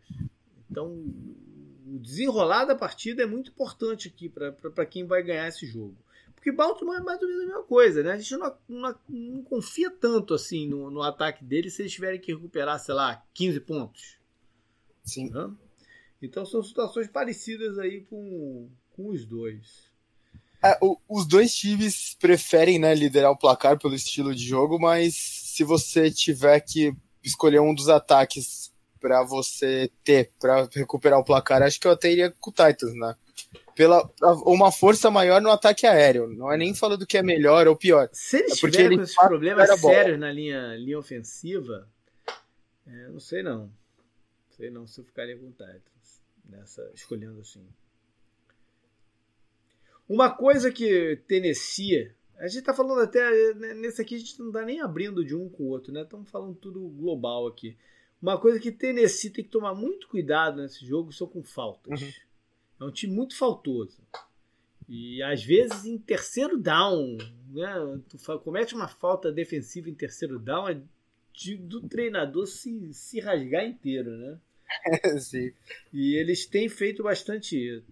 Então, o desenrolar da partida é muito importante aqui para quem vai ganhar esse jogo. Porque Baltimore é mais ou menos a mesma coisa, né? A gente não, não, não confia tanto assim no, no, ataque deles se eles tiverem que recuperar, sei lá, 15 pontos. Sim. Então são situações parecidas aí com, com os dois. É, o, os dois times preferem né, liderar o placar pelo estilo de jogo, mas se você tiver que escolher um dos ataques para você ter para recuperar o placar, acho que eu até iria com o Titans, né? pela uma força maior no ataque aéreo. Não é nem falando que é melhor ou pior. Se eles é tiverem esses problemas sérios na linha, linha ofensiva, é, não sei não. Sei não se eu ficaria com Titans nessa escolhendo assim. Uma coisa que Tennessee, a gente tá falando até né, nesse aqui a gente não tá nem abrindo de um com o outro, né? Estamos falando tudo global aqui. Uma coisa que Tennessee tem que tomar muito cuidado nesse jogo são com faltas. Uhum. É um time muito faltoso. E às vezes em terceiro down, né, tu comete uma falta defensiva em terceiro down, é de, do treinador se, se rasgar inteiro, né? Sim. E eles têm feito bastante isso.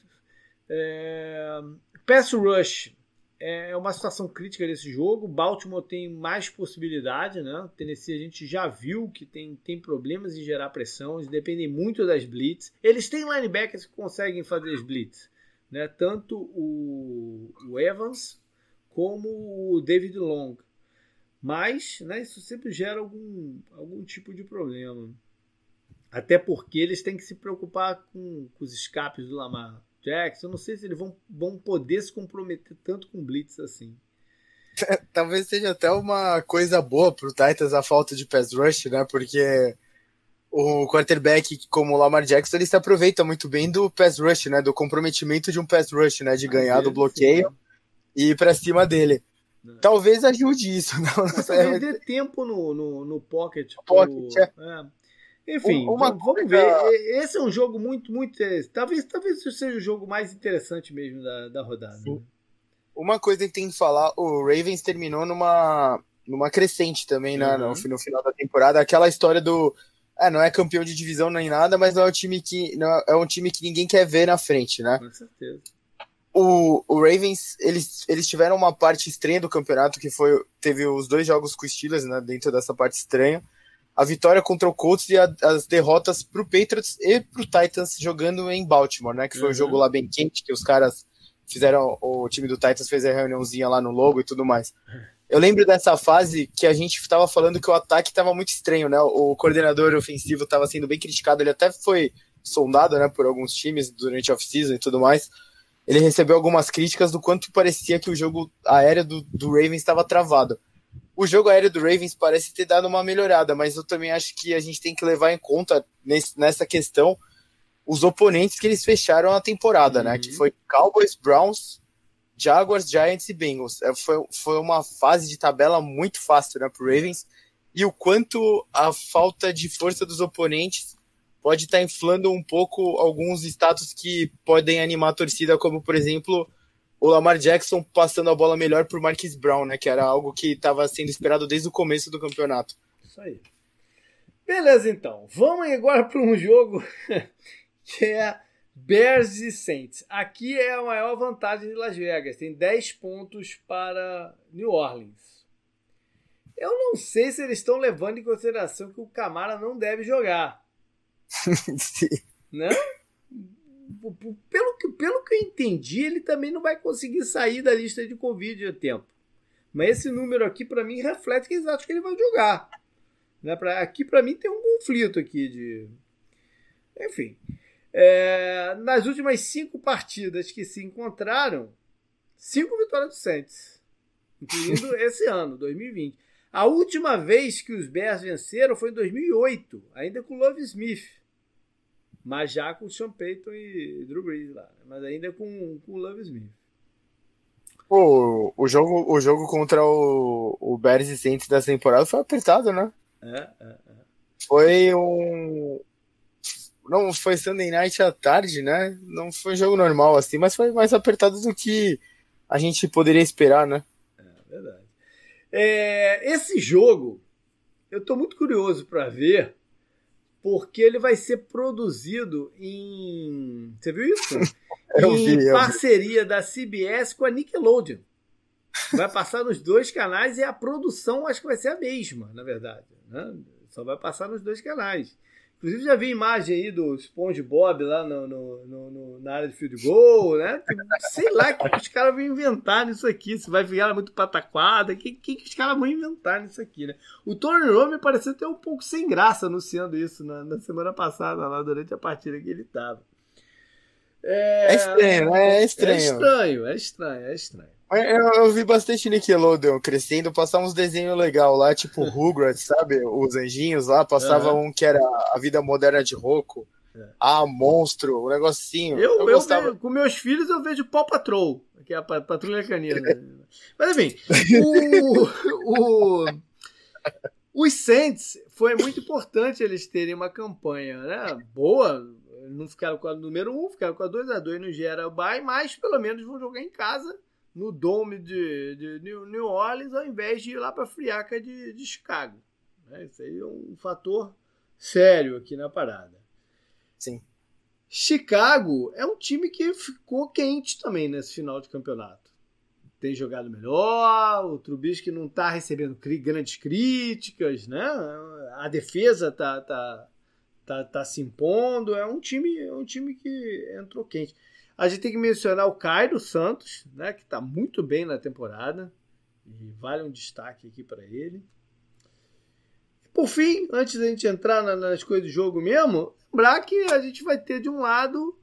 É, pass rush é uma situação crítica desse jogo. Baltimore tem mais possibilidade, né? Tennessee a gente já viu que tem, tem problemas em gerar pressão, eles dependem muito das blitz. Eles têm linebackers que conseguem fazer as blitz, né? Tanto o, o Evans como o David Long. Mas, né, isso sempre gera algum, algum tipo de problema. Até porque eles têm que se preocupar com, com os escapes do Lamar. Jackson. Eu não sei se eles vão, vão poder se comprometer tanto com Blitz assim. Talvez seja até uma coisa boa pro Titans a falta de pass rush, né? Porque o quarterback, como o Lamar Jackson, ele se aproveita muito bem do pass rush, né? Do comprometimento de um pass rush, né? De ganhar do bloqueio sim. e ir pra cima dele. Não. Talvez ajude isso. Não, não perder tempo no, no, no pocket. pocket pro... é. É. Enfim, uma vamos ver. Esse é um jogo muito, muito. Talvez, talvez seja o jogo mais interessante mesmo da, da rodada. Uma coisa que tem que falar: o Ravens terminou numa, numa crescente também né, uhum. no, no final da temporada. Aquela história do. É, não é campeão de divisão nem nada, mas não é um time que não é um time que ninguém quer ver na frente, né? Com certeza. O, o Ravens, eles, eles tiveram uma parte estranha do campeonato, que foi. Teve os dois jogos com os Steelers, né? Dentro dessa parte estranha a vitória contra o Colts e a, as derrotas para o Patriots e para o Titans jogando em Baltimore, né? Que foi uhum. um jogo lá bem quente, que os caras fizeram, o time do Titans fez a reuniãozinha lá no logo e tudo mais. Eu lembro dessa fase que a gente estava falando que o ataque estava muito estranho, né? O coordenador ofensivo estava sendo bem criticado, ele até foi sondado, né, por alguns times durante a off-season e tudo mais. Ele recebeu algumas críticas do quanto parecia que o jogo aéreo do, do Ravens estava travado o jogo aéreo do Ravens parece ter dado uma melhorada, mas eu também acho que a gente tem que levar em conta nesse, nessa questão os oponentes que eles fecharam a temporada, uhum. né? Que uhum. foi Cowboys, Browns, Jaguars, Giants e Bengals. É, foi, foi uma fase de tabela muito fácil né, para o Ravens. E o quanto a falta de força dos oponentes pode estar tá inflando um pouco alguns status que podem animar a torcida, como por exemplo o Lamar Jackson passando a bola melhor por Marquis Brown, né? Que era algo que estava sendo esperado desde o começo do campeonato. Isso aí. Beleza, então. Vamos agora para um jogo que é Bears e Saints. Aqui é a maior vantagem de Las Vegas. Tem 10 pontos para New Orleans. Eu não sei se eles estão levando em consideração que o Camara não deve jogar. Sim. Né? Pelo que, pelo que eu entendi, ele também não vai conseguir sair da lista de Covid a tempo. Mas esse número aqui, para mim, reflete que eles acham que ele vai jogar. Né? Pra, aqui, para mim, tem um conflito aqui de. Enfim. É, nas últimas cinco partidas que se encontraram, cinco vitórias do Saints, incluindo esse ano, 2020. A última vez que os Bears venceram foi em 2008, ainda com o Love Smith mas já com o Sean Payton e Drew Brees lá, né? mas ainda com, com o Love Smith. O, o, jogo, o jogo contra o, o Bears e Saints dessa temporada foi apertado, né? É, é, é. Foi um. Não foi Sunday night à tarde, né? Não foi um jogo normal assim, mas foi mais apertado do que a gente poderia esperar, né? É verdade. É, esse jogo, eu tô muito curioso para ver porque ele vai ser produzido em. Você viu isso? em vi, parceria da CBS com a Nickelodeon. Vai passar nos dois canais e a produção acho que vai ser a mesma, na verdade. Né? Só vai passar nos dois canais. Inclusive já vi imagem aí do SpongeBob lá no, no, no, na área de field goal, né? Sei lá o que os caras vão inventar nisso aqui. Se vai virar muito pataquada. O que, que, os caras vão inventar nisso aqui, né? O Tony Romo pareceu até um pouco sem graça anunciando isso na, na, semana passada, lá durante a partida que ele tava. É, é estranho, né? É estranho. É estranho, é estranho, é estranho. Eu, eu, vi bastante Nickelodeon crescendo, passava uns desenhos legais lá, tipo Rugrats, sabe? Os anjinhos lá, passava uhum. um que era a vida moderna de Roku. É. Ah, monstro, um negocinho. Eu, eu, eu vejo, com meus filhos eu vejo Paw Patrol, que é a patrulha canina. Mas enfim, o, o, os Saints foi muito importante eles terem uma campanha né, boa. Não ficaram com a número 1, um, ficaram com a 2 a 2 no Gera Bay, mas pelo menos vão jogar em casa no Dome de, de New Orleans ao invés de ir lá para a Friaca de, de Chicago. Né? Isso aí é um fator sério aqui na parada. Sim. Chicago é um time que ficou quente também nesse final de campeonato. Tem jogado melhor, o Trubisky não está recebendo grandes críticas, né? A defesa tá, tá, tá, tá se impondo. É um time, é um time que entrou quente. A gente tem que mencionar o Cairo Santos, né, que está muito bem na temporada. E vale um destaque aqui para ele. Por fim, antes da gente entrar nas coisas do jogo mesmo, lembrar que a gente vai ter de um lado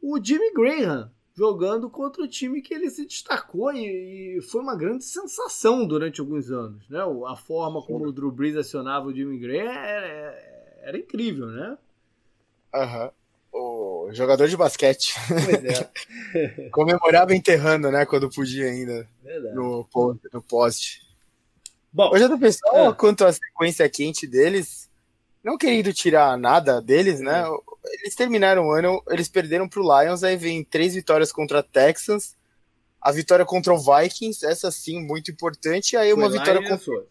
o Jimmy Graham jogando contra o time que ele se destacou e, e foi uma grande sensação durante alguns anos. Né? A forma como o Drew Brees acionava o Jimmy Graham era, era incrível, né? Aham. Uhum o jogador de basquete. É. Comemorava enterrando, né? Quando podia ainda. Verdade. No, no poste. Bom, Hoje eu tô pensando é. quanto à sequência quente deles. Não querendo tirar nada deles, né? É. Eles terminaram o ano, eles perderam pro Lions, aí vem três vitórias contra Texans, a vitória contra o Vikings, essa sim, muito importante, e aí Foi uma vitória contra.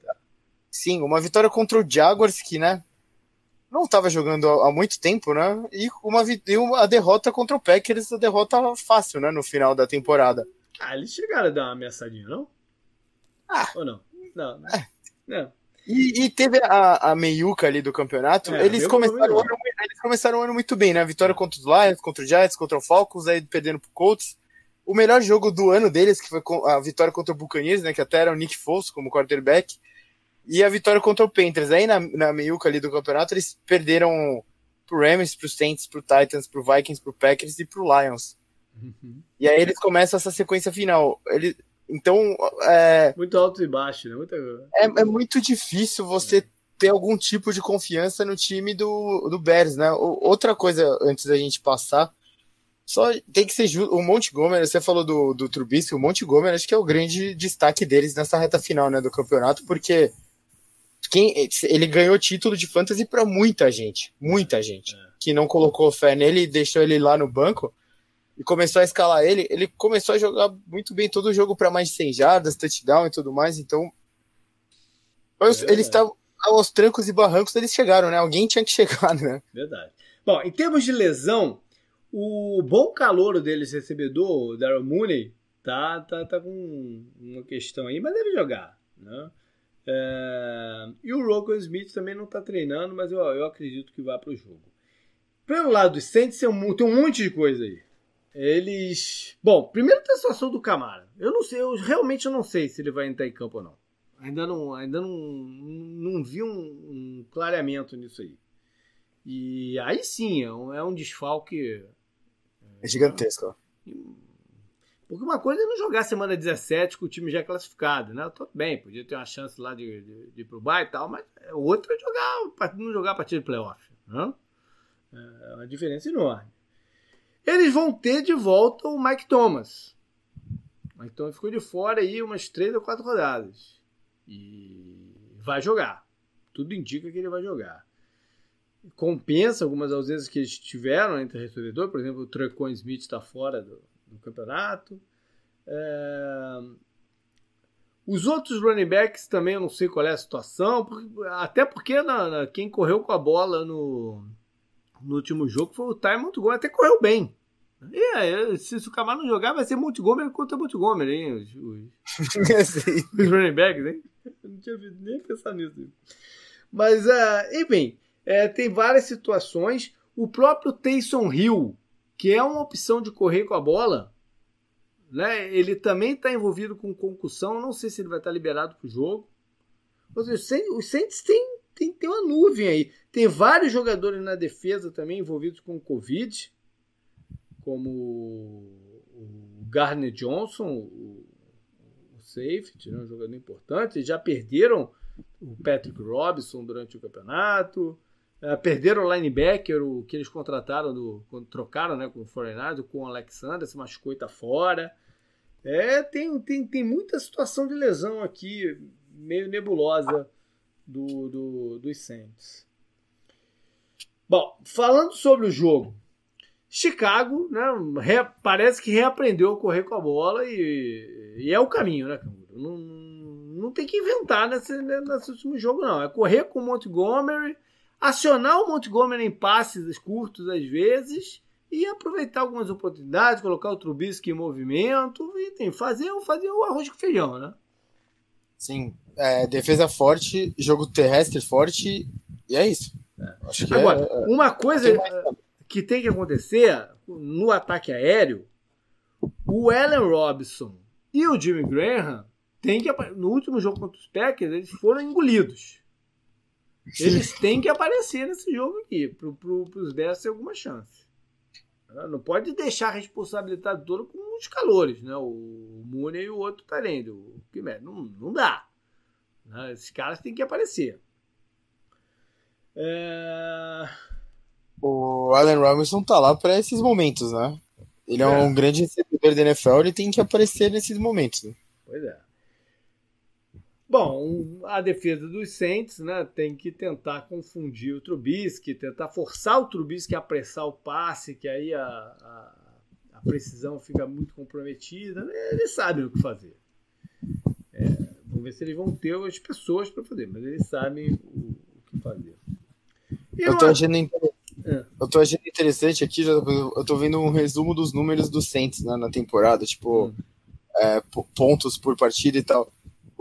Sim, uma vitória contra o Jaguars, que, né? Não estava jogando há muito tempo, né? E uma, e uma derrota contra o Packers, a derrota fácil, né? No final da temporada. Ah, eles chegaram a dar uma ameaçadinha, não? Ah. Ou não? Não. não. É. não. E, e, teve a, a meiuca ali do campeonato. É, eles, começaram o ano, eles começaram o ano muito bem, né? Vitória contra os Lions, contra os Giants, contra o Falcons, aí perdendo pro Colts. O melhor jogo do ano deles, que foi a vitória contra o Buccaneers, né? Que até era o Nick Foles como quarterback e a vitória contra o Panthers. Aí na, na meiuca ali do campeonato, eles perderam pro Rams, pro Saints, pro Titans, pro Vikings, pro Packers e pro Lions. Uhum. E aí eles começam essa sequência final. Ele, então. É, muito alto e baixo, né? Muita... É, é muito difícil você é. ter algum tipo de confiança no time do, do Bears, né? Outra coisa antes da gente passar. Só tem que ser justo. O Montgomery, você falou do, do Trubisky, o Montgomery acho que é o grande destaque deles nessa reta final né, do campeonato, porque quem, ele ganhou título de fantasy para muita gente, muita gente, é. que não colocou fé nele e deixou ele lá no banco e começou a escalar ele. Ele começou a jogar muito bem todo o jogo para mais de 100 jardas, touchdown e tudo mais. Então, é eles estavam aos trancos e barrancos, eles chegaram, né? Alguém tinha que chegar, né? Verdade. Bom, em termos de lesão, o bom calor deles recebedor, o Daryl Mooney, tá, tá, tá com uma questão aí, mas deve jogar, né? É... E o Rogan Smith também não está treinando, mas eu, eu acredito que vai para o jogo. Pelo lado dos Saints, tem um, tem um monte de coisa aí. Eles. Bom, primeiro tem a situação do Camara. Eu não sei, eu realmente não sei se ele vai entrar em campo ou não. Ainda não, ainda não, não vi um, um clareamento nisso aí. E aí sim, é um, é um desfalque. É gigantesco. Porque uma coisa é não jogar semana 17 com o time já classificado, né? Tudo bem, podia ter uma chance lá de, de, de ir pro bar e tal, mas outra é jogar, não jogar a partida de playoff. Né? É uma diferença enorme. Eles vão ter de volta o Mike Thomas. O Mike Thomas ficou de fora aí umas três ou quatro rodadas. E vai jogar. Tudo indica que ele vai jogar. Compensa algumas ausências que eles tiveram entre recebedor, por exemplo, o Trecon Smith está fora do, no campeonato. É... Os outros running backs também eu não sei qual é a situação, até porque na, na, quem correu com a bola no, no último jogo foi o Ty Montgomery, até correu bem. É, se, se o Camaro não jogar, vai ser Montgomery contra Montgomery, hein? Os, os, os running backs, hein? Eu não tinha nem pensado nisso. Mas, uh, enfim, é, tem várias situações. O próprio Taysom Hill que é uma opção de correr com a bola, né? Ele também está envolvido com concussão, não sei se ele vai estar tá liberado para o jogo. Seja, os Saints têm tem, tem uma nuvem aí. Tem vários jogadores na defesa também envolvidos com Covid. como o Garner Johnson, o, o safety, né, um jogador importante. Já perderam o Patrick Robinson durante o campeonato. É, perderam o linebacker, o que eles contrataram, do, quando trocaram né, com o Foreignado, com o Alexander, se machucou e tá fora. É, tem, tem, tem muita situação de lesão aqui, meio nebulosa do, do, dos Saints. Bom, falando sobre o jogo, Chicago, né, re, parece que reaprendeu a correr com a bola e, e é o caminho, né, Não, não tem que inventar nesse, nesse último jogo, não. É correr com o Montgomery, acionar o Montgomery em passes curtos às vezes e aproveitar algumas oportunidades, colocar o Trubisky em movimento e tem, fazer, fazer o arroz com feijão, né? Sim, é, defesa forte, jogo terrestre forte e é isso. É. Agora, é, uma coisa que tem que acontecer no ataque aéreo, o Allen Robinson e o Jimmy Graham tem que no último jogo contra os Packers eles foram engolidos. Eles têm que aparecer nesse jogo aqui para pro, os Bears ter alguma chance. Não pode deixar a responsabilidade toda com os calores, né? O Mooney e o outro talento. O não, não dá. Né? Esses caras têm que aparecer. É... O Allen Robinson tá lá para esses momentos, né? Ele é, é, um grande recebedor da NFL, ele tem que aparecer nesses momentos. Né? Bom, a defesa dos Saints né, tem que tentar confundir o Trubisky, tentar forçar o Trubisky a apressar o passe, que aí a, a, a precisão fica muito comprometida. Né? Eles sabem o que fazer. É, vamos ver se eles vão ter as pessoas para fazer, mas eles sabem o, o que fazer. Eu tô, achando é. eu tô achando interessante aqui, eu tô vendo um resumo dos números do Saints né, na temporada, tipo, hum. é, pontos por partida e tal.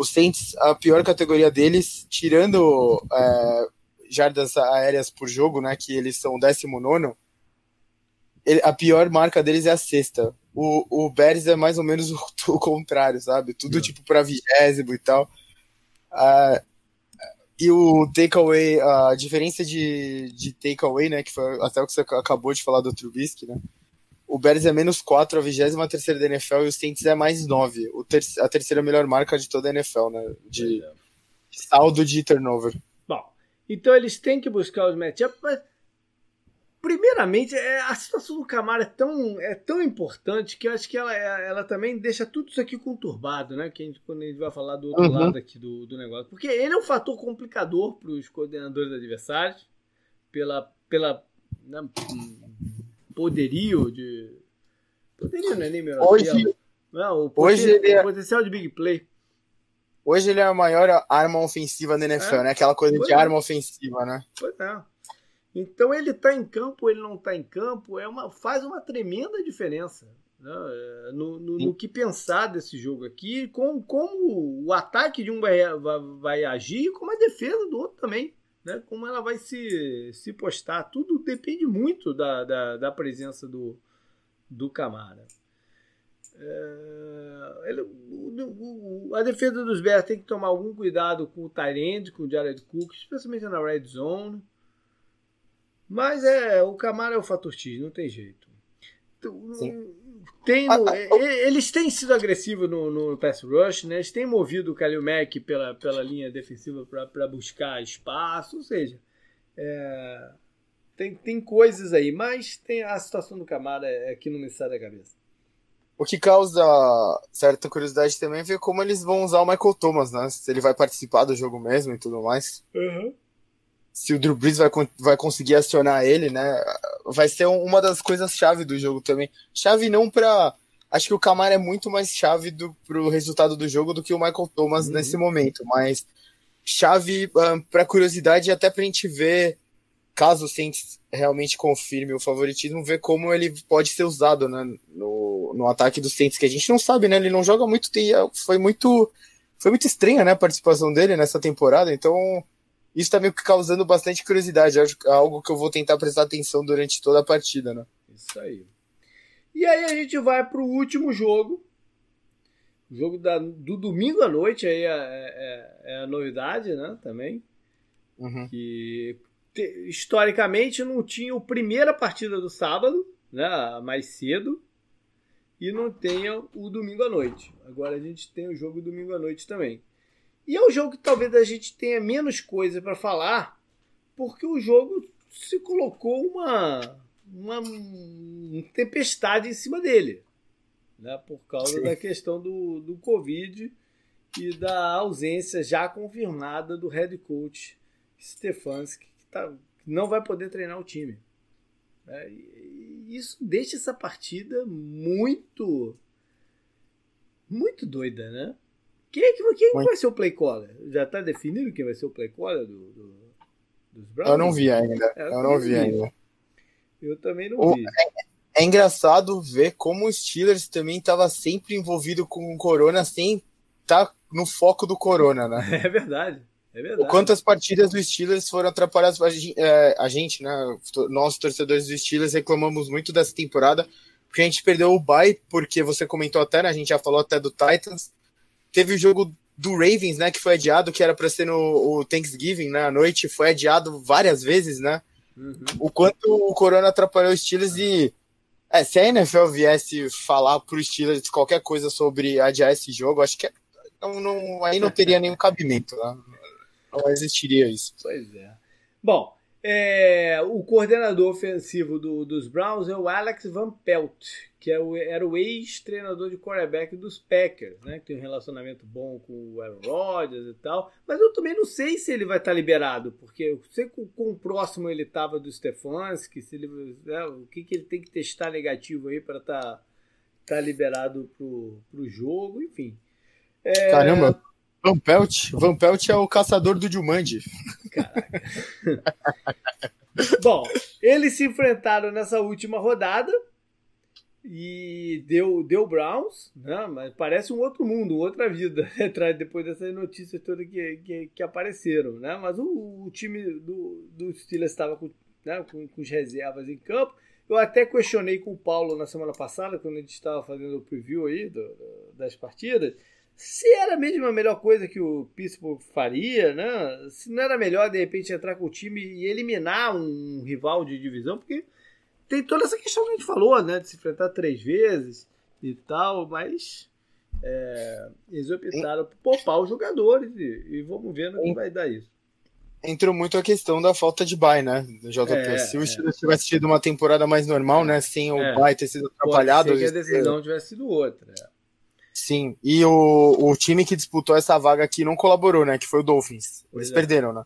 O Saints, a pior categoria deles, tirando é, jardas aéreas por jogo, né, que eles são o 19, ele, a pior marca deles é a sexta. O, o Bears é mais ou menos o, o contrário, sabe? Tudo tipo para vigésimo e tal. Uh, e o takeaway, a diferença de, de takeaway, né, que foi até o que você acabou de falar do Trubisky, né? O Bears é menos 4, a 23 da NFL, e o Saints é mais 9. O ter a terceira melhor marca de toda a NFL, né? De, é. saldo de turnover. Bom, então eles têm que buscar os matchups, mas primeiramente, é, a situação do Camaro é tão, é tão importante que eu acho que ela, é, ela também deixa tudo isso aqui conturbado, né? Que a gente, quando a gente vai falar do outro uhum. lado aqui do, do negócio. Porque ele é um fator complicador para os coordenadores adversários, pela, pela né, poderio de. Poderio não é nem melhor. Hoje, não, o, hoje potencial, ele é... o potencial de big play. Hoje ele é a maior arma ofensiva da NFL, é, né? Aquela coisa de é. arma ofensiva, né? Pois é. Então ele está em campo, ele não está em campo, é uma, faz uma tremenda diferença né? É, no, no, no, que pensar desse jogo aqui, com, como o ataque de um vai, vai, vai, agir e como a defesa do outro também. Né? Como ela vai se, se postar. Tudo depende muito da, da, da presença do, do Camara. É, ele, o, o, a defesa dos Bears tem que tomar algum cuidado com o Tyrande, com o Jared Cook, especialmente na red zone. Mas é, o Camaro é o fator X, não tem jeito. Tem, ah, ah, eles têm sido agressivos no, no pass rush, né? Eles têm movido o Kalil Mack pela, pela linha defensiva para buscar espaço, ou seja, é, tem, tem coisas aí, mas tem a situação do Camara é, é que não me sai da cabeça. O que causa certa curiosidade também é ver como eles vão usar o Michael Thomas, né? Se ele vai participar do jogo mesmo e tudo mais. Uhum se o Drew Brees vai, vai conseguir acionar ele, né? Vai ser uma das coisas chave do jogo também. Chave não para Acho que o Camara é muito mais chave do, pro resultado do jogo do que o Michael Thomas uhum. nesse momento, mas chave um, para curiosidade até pra gente ver, caso o Saints realmente confirme o favoritismo, ver como ele pode ser usado né, no, no ataque do Saints, que a gente não sabe, né? Ele não joga muito, foi muito foi muito estranha né, a participação dele nessa temporada, então isso tá meio que causando bastante curiosidade. É algo que eu vou tentar prestar atenção durante toda a partida, né? Isso aí. E aí a gente vai pro último jogo. O jogo da, do domingo à noite aí é, é, é a novidade, né? Também. Uhum. Que te, historicamente não tinha a primeira partida do sábado, né, mais cedo e não tenha o domingo à noite. Agora a gente tem o jogo domingo à noite também. E é um jogo que talvez a gente tenha menos coisa para falar, porque o jogo se colocou uma, uma, uma tempestade em cima dele, né, por causa Sim. da questão do, do Covid e da ausência já confirmada do head coach Stefanski, que, tá, que não vai poder treinar o time. É, isso deixa essa partida muito muito doida, né? Quem, é que, quem vai ser o play caller? Já está definido quem vai ser o play caller do, do, dos Browns? Eu não vi ainda. É, eu, eu não vi ainda. Eu também não o, vi. É, é, engraçado ver como o Steelers também estava sempre envolvido com o Corona sem estar tá no foco do Corona, né? É verdade. É verdade. Quantas partidas do Steelers foram atrapalhadas? A gente, é, a gente, né? Nós, torcedores do Steelers, reclamamos muito dessa temporada, porque a gente perdeu o bye, porque você comentou até, né? A gente já falou até do Titans. Teve o jogo do Ravens, né? Que foi adiado, que era para ser no o Thanksgiving, né? À noite, foi adiado várias vezes, né? Uhum. O quanto o Corona atrapalhou os Steelers e. É, se a NFL viesse falar pro Steelers qualquer coisa sobre adiar esse jogo, acho que não, não, aí não teria nenhum cabimento. Né? não existiria isso. Pois é. Bom, é, o coordenador ofensivo do, dos Browns é o Alex Van Pelt, que é o, era o ex-treinador de quarterback dos Packers, né? Que tem um relacionamento bom com o Aaron Rodgers e tal. Mas eu também não sei se ele vai estar liberado, porque eu sei com o próximo ele estava do Stefanski, se ele, né, o que, que ele tem que testar negativo aí para estar tá, tá liberado pro, pro jogo, enfim. É, Caramba! Van Pelt? Van Pelt é o caçador do Jumanji. Caraca. Bom, eles se enfrentaram nessa última rodada e deu, deu Browns, né? mas parece um outro mundo, outra vida, depois dessas notícias todas que, que, que apareceram. Né? Mas o, o time do, do Steelers estava com, né, com, com as reservas em campo. Eu até questionei com o Paulo na semana passada, quando a gente estava fazendo o preview aí do, das partidas se era mesmo a melhor coisa que o Pittsburgh faria, né? Se não era melhor, de repente, entrar com o time e eliminar um rival de divisão, porque tem toda essa questão que a gente falou, né? De se enfrentar três vezes e tal, mas é, eles optaram por poupar os jogadores e, e vamos ver no que vai dar isso. Entrou muito a questão da falta de bye, né? JP. É, Se o Steelers é. tivesse tido uma temporada mais normal, né? Sem o é. bye ter sido atrapalhado. Que a decisão tivesse sido outra. É. Sim, e o, o time que disputou essa vaga aqui não colaborou, né? Que foi o Dolphins. Eles é. perderam, né?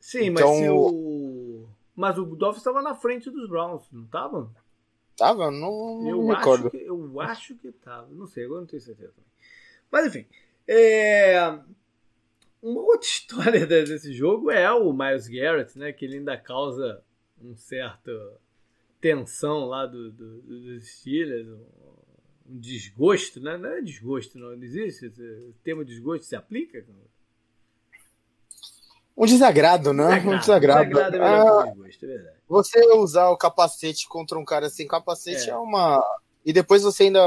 Sim, então, mas se o. Mas o Dolphins estava na frente dos Browns, não estava? Tava? Não, não eu recordo. Que, eu acho que tava. Não sei, agora não tenho certeza. Mas enfim. É... Uma outra história desse jogo é o Miles Garrett, né? Que ele ainda causa um certo tensão lá do, do, dos Steelers, um desgosto, né? Não é desgosto, não, existe. O termo desgosto se aplica? Um desagrado, né? Desagrado, um desagrado. desagrado é ah, desgosto, é verdade. Você usar o capacete contra um cara sem capacete é, é uma. E depois você ainda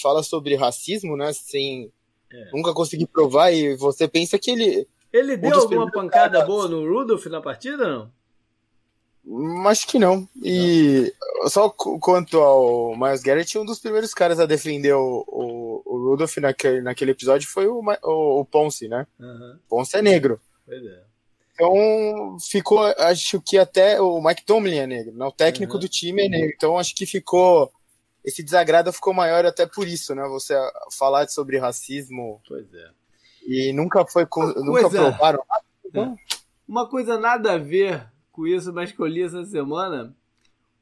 fala sobre racismo, né? Sem é. nunca conseguir provar, e você pensa que ele. Ele deu alguma pancada caras... boa no Rudolph na partida, não? Acho que não. E não. só quanto ao Miles Garrett, um dos primeiros caras a defender o, o, o Rudolph naquele, naquele episódio foi o, o, o Ponce, né? Uhum. Ponce é negro. Pois é. Então ficou, acho que até o Mike Tomlin é negro, né? o técnico uhum. do time é negro. Então acho que ficou. Esse desagrado ficou maior até por isso, né? Você falar sobre racismo. Pois é. E nunca foi. nunca provaram. Uma coisa nada a ver com isso, mas que eu li essa semana.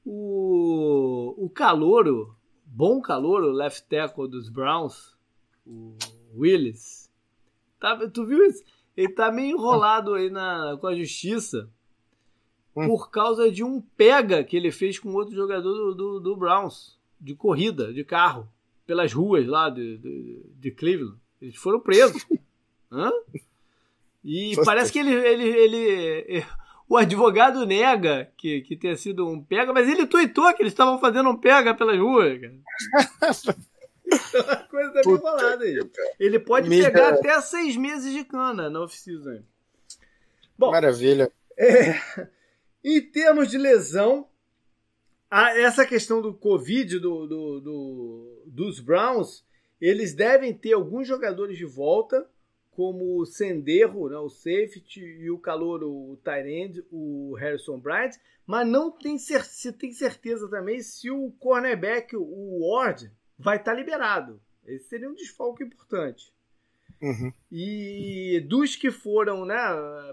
O, o calouro, bom calouro, left tackle dos Browns, o Willis, tá, tu viu isso? Ele tá meio enrolado aí na, com a justiça hum. por causa de um pega que ele fez com outro jogador do, do, do Browns, de corrida, de carro, pelas ruas lá de, de, de Cleveland. Eles foram presos. Hã? E parece que ele, ele, ele, o advogado nega que, que tenha sido um pega, mas ele tuitou que eles estavam fazendo um pega pelas ruas, cara. coisa tá bem falada aí. Ele pode pegar até seis meses de cana na oficina. Bom, Maravilha. É, em termos de lesão, a, essa questão do Covid do, do, do, dos Browns, eles devem ter alguns jogadores de volta, como o Senderro, né, o safety, e o calor, o Tyrande, o Harrison Bryant, mas não tem, se tem certeza também se o cornerback, o Ward, vai estar tá liberado. Esse seria um desfalque importante. Uhum. E dos que foram né,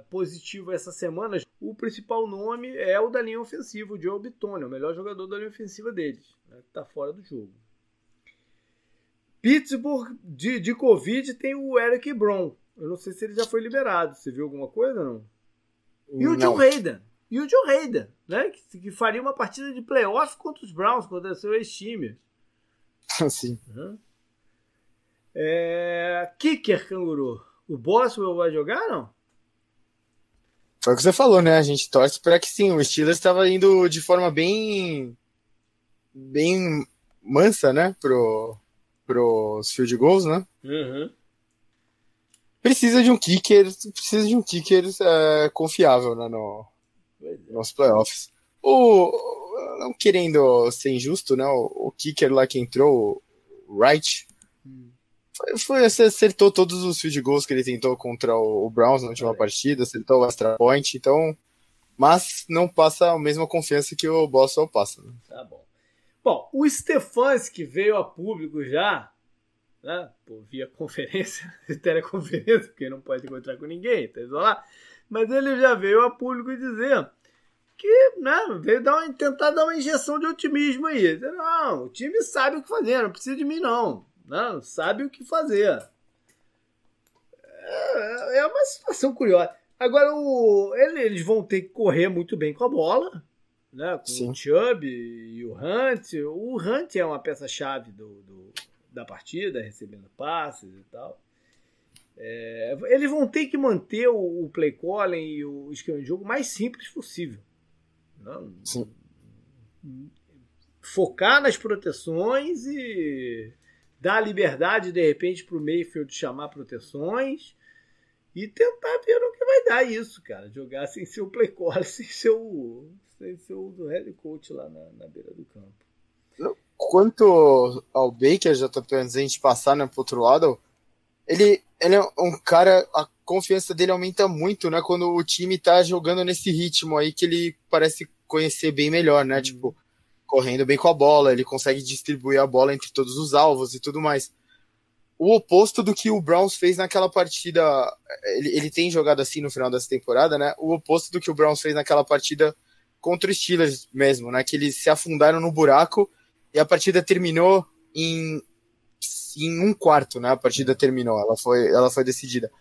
positivos essa semana, o principal nome é o da linha ofensiva, o Joe Bitonio, o melhor jogador da linha ofensiva deles, né, que está fora do jogo. Pittsburgh de, de Covid tem o Eric Brown. Eu não sei se ele já foi liberado. Você viu alguma coisa não? E o Joe Hayden. E o Joe Hayden, né? Que, que, faria uma partida de playoff contra os Browns, contra seu ex-time. Sim. Uhum. É... Kicker, canguru. O Boswell vai jogar, não? Foi o que você falou, né? A gente torce para que sim. O Steelers estava indo de forma bem. bem mansa, né? Pro, pros field goals, né? Uhum. Precisa de um kicker, precisa de um kicker é, confiável né, no, nos playoffs. O, não querendo ser injusto, né? O, o kicker lá que entrou, o Wright, foi, foi, acertou todos os field goals que ele tentou contra o, o Browns na última é. partida, acertou o extra point, então. Mas não passa a mesma confiança que o Boswell passa. Né? Tá bom. Bom, o Stefanski veio a público já, né, por via conferência, teleconferência, porque não pode encontrar com ninguém, tá isolado. Mas ele já veio a público dizer que né, veio dar uma, tentar dar uma injeção de otimismo aí. Não, o time sabe o que fazer, não precisa de mim, não não, sabe o que fazer. É, é uma situação curiosa. Agora, o, eles vão ter que correr muito bem com a bola, né? com Sim. o Chubb e o Hunt. O Hunt é uma peça-chave do, do, da partida, recebendo passes e tal. É, eles vão ter que manter o, o play calling e o esquema de jogo mais simples possível. Não? Sim. Focar nas proteções e dar liberdade de repente para o Mayfield chamar proteções e tentar ver o que vai dar isso, cara. Jogar sem ser o play call, sem ser sem ser o do head coach lá na, na beira do campo. Quanto ao Baker, já tá antes a gente passar né, pro outro lado, ele, ele é um cara, a confiança dele aumenta muito, né? Quando o time tá jogando nesse ritmo aí que ele parece conhecer bem melhor, né? Hum. Tipo, correndo bem com a bola, ele consegue distribuir a bola entre todos os alvos e tudo mais. O oposto do que o Browns fez naquela partida, ele, ele tem jogado assim no final dessa temporada, né? O oposto do que o Browns fez naquela partida contra os Steelers mesmo, né? Que eles se afundaram no buraco e a partida terminou em, em um quarto, né? A partida terminou, ela foi, ela foi decidida.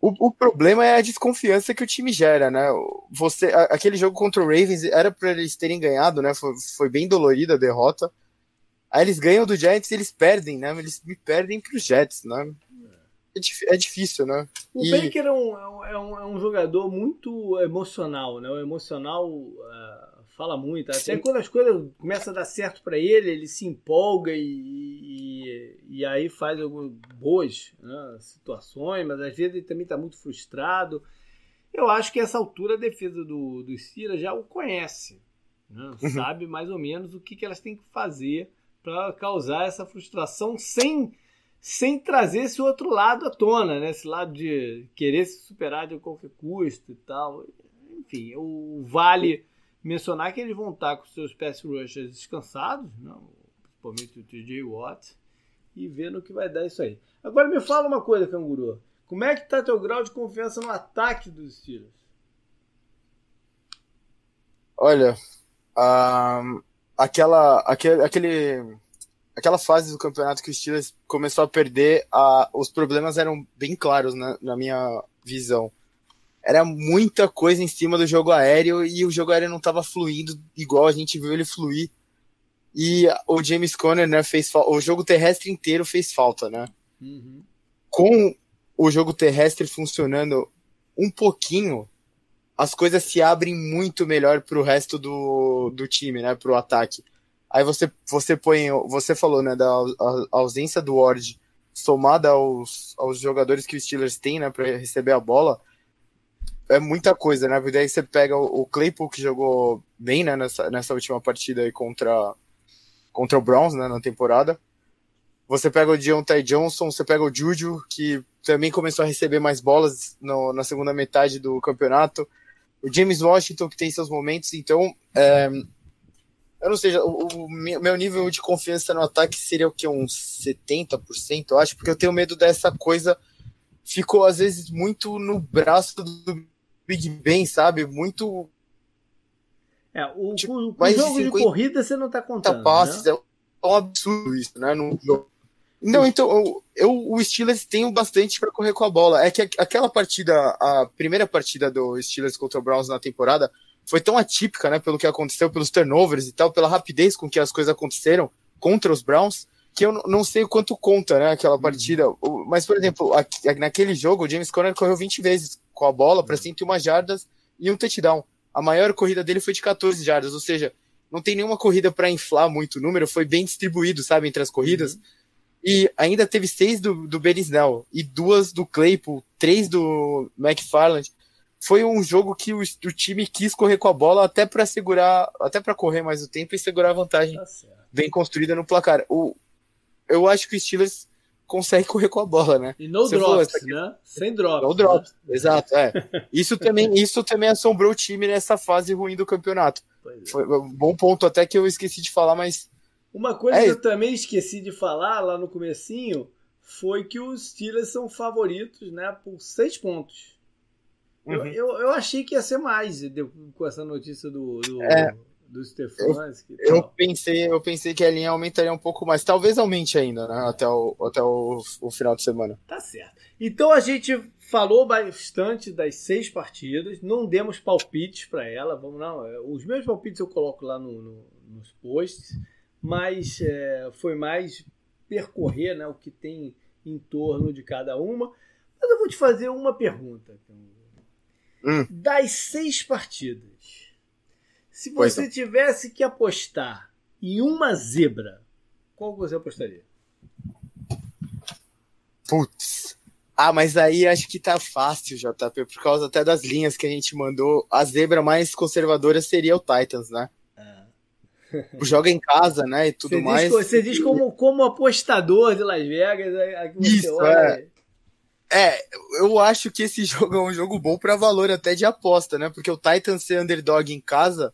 O, o, problema é a desconfiança que o time gera, né? Você, a, aquele jogo contra o Ravens era para eles terem ganhado, né? Foi, foi bem dolorida a derrota. Aí eles ganham do Jets e eles perdem, né? Eles me perdem para os Jets, né? É, é, difícil, né? O e... Baker é um, é, um, é um jogador muito emocional, né? O emocional uh, fala muito. Até Sim. quando as coisas começam a dar certo para ele, ele se empolga e, e, e aí faz algumas boas né, situações, mas às vezes ele também está muito frustrado. Eu acho que essa altura a defesa do, do Cira já o conhece, né? uhum. sabe mais ou menos o que, que elas têm que fazer para causar essa frustração sem sem trazer esse outro lado à tona, né? Esse lado de querer se superar de qualquer custo e tal. Enfim, o Vale mencionar que eles vão estar com seus pass rushers descansados, não, principalmente o TJ Watt, e ver no que vai dar isso aí. Agora me fala uma coisa, Canguru. Como é que está teu grau de confiança no ataque dos Steelers? Olha, um, aquela, aquele, aquele, aquela fase do campeonato que o Steelers começou a perder, uh, os problemas eram bem claros na, na minha visão era muita coisa em cima do jogo aéreo e o jogo aéreo não estava fluindo igual a gente viu ele fluir. E o James Conner, né, fez o jogo terrestre inteiro fez falta, né? Uhum. Com o jogo terrestre funcionando um pouquinho, as coisas se abrem muito melhor para o resto do, do time, né, para o ataque. Aí você você põe, você falou, né, da ausência do Ward somada aos, aos jogadores que os Steelers têm, né, para receber a bola é muita coisa, né? Porque daí você pega o, Claypool, que jogou bem né, nessa, nessa última partida aí contra, contra o Browns, né, na temporada. Você pega o Deontay Johnson, você pega o Juju, que também começou a receber mais bolas no, na segunda metade do campeonato. O James Washington, que tem seus momentos. Então, é, eu não sei, o, o, meu nível de confiança no ataque seria o que? Uns 70%, eu acho, porque eu tenho medo dessa coisa. Ficou, às vezes, muito no braço do Big Ben, sabe? Muito. É, o, tipo, o, o jogo de, de corrida você não tá contando. Passes, né? É um absurdo isso, né? No jogo. Não, então, eu, eu, o Steelers tem bastante para correr com a bola. É que aquela partida, a primeira partida do Steelers contra o Browns na temporada, foi tão atípica, né, pelo que aconteceu, pelos turnovers e tal, pela rapidez com que as coisas aconteceram contra os Browns, que eu não sei o quanto conta, né, aquela uhum. partida. Mas, por exemplo, naquele jogo, o James Conner correu 20 vezes com a bola para 101 jardas e um touchdown. A maior corrida dele foi de 14 jardas, ou seja, não tem nenhuma corrida para inflar muito o número, foi bem distribuído, sabe, entre as corridas. Uhum. E ainda teve seis do, do Benisnell e duas do Claypool, três do McFarland foi um jogo que o, o time quis correr com a bola até para segurar, até para correr mais o tempo e segurar a vantagem tá bem construída no placar. O, eu acho que o Steelers consegue correr com a bola, né? E no Você drops, falou, né? Sem drops. No drops, né? exato, é. Isso também, isso também assombrou o time nessa fase ruim do campeonato. É. Foi um bom ponto até que eu esqueci de falar, mas... Uma coisa é. que eu também esqueci de falar lá no comecinho foi que os Steelers são favoritos, né, por seis pontos. Uhum. Eu, eu, eu, achei que ia ser mais com essa notícia do, do, é, do Stefanski. Eu, eu, pensei, eu pensei que a linha aumentaria um pouco mais. Talvez aumente ainda, né? Até o, até o, o final de semana. Tá certo. Então a gente falou bastante das seis partidas, não demos palpites para ela. Vamos não, é, os meus palpites eu coloco lá no, no, nos posts, mas é, foi mais percorrer né, o que tem em torno de cada uma. Mas eu vou te fazer uma pergunta. Hum. Das seis partidas, se você tivesse que apostar em uma zebra, qual você apostaria? Putz. Ah, mas aí acho que tá fácil, JP, por causa até das linhas que a gente mandou. A zebra mais conservadora seria o Titans, né? Ah. Joga em casa, né? E tudo você mais. Diz, você diz como, como apostador de Las Vegas. Isso, olha... é. É, eu acho que esse jogo é um jogo bom para valor até de aposta, né? Porque o Titans ser underdog em casa,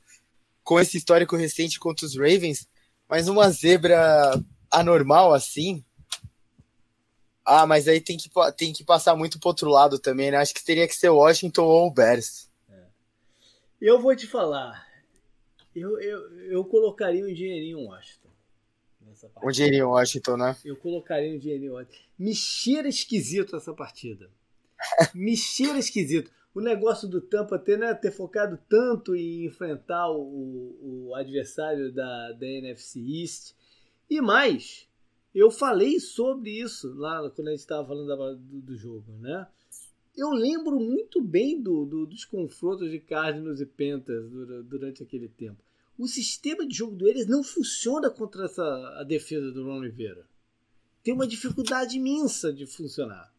com esse histórico recente contra os Ravens, mas uma zebra anormal assim. Ah, mas aí tem que, tem que passar muito pro outro lado também, né? Acho que teria que ser Washington ou o Bears. É. Eu vou te falar. Eu, eu, eu colocaria um dinheirinho em Washington essa partida. Um dinheirinho em Washington, né? Eu colocaria um dinheirinho em Washington. Me cheira esquisito essa partida. Me cheira esquisito. O negócio do Tampa ter, né, ter focado tanto em enfrentar o, o adversário da, da NFC East. E mais, eu falei sobre isso lá quando a gente estava falando da, do, do, jogo, né? Eu lembro muito bem do, do, dos confrontos de Cardinals e Panthers durante aquele tempo o sistema de jogo deles não funciona contra essa, a defesa do Ron Rivera. Tem uma dificuldade imensa de funcionar.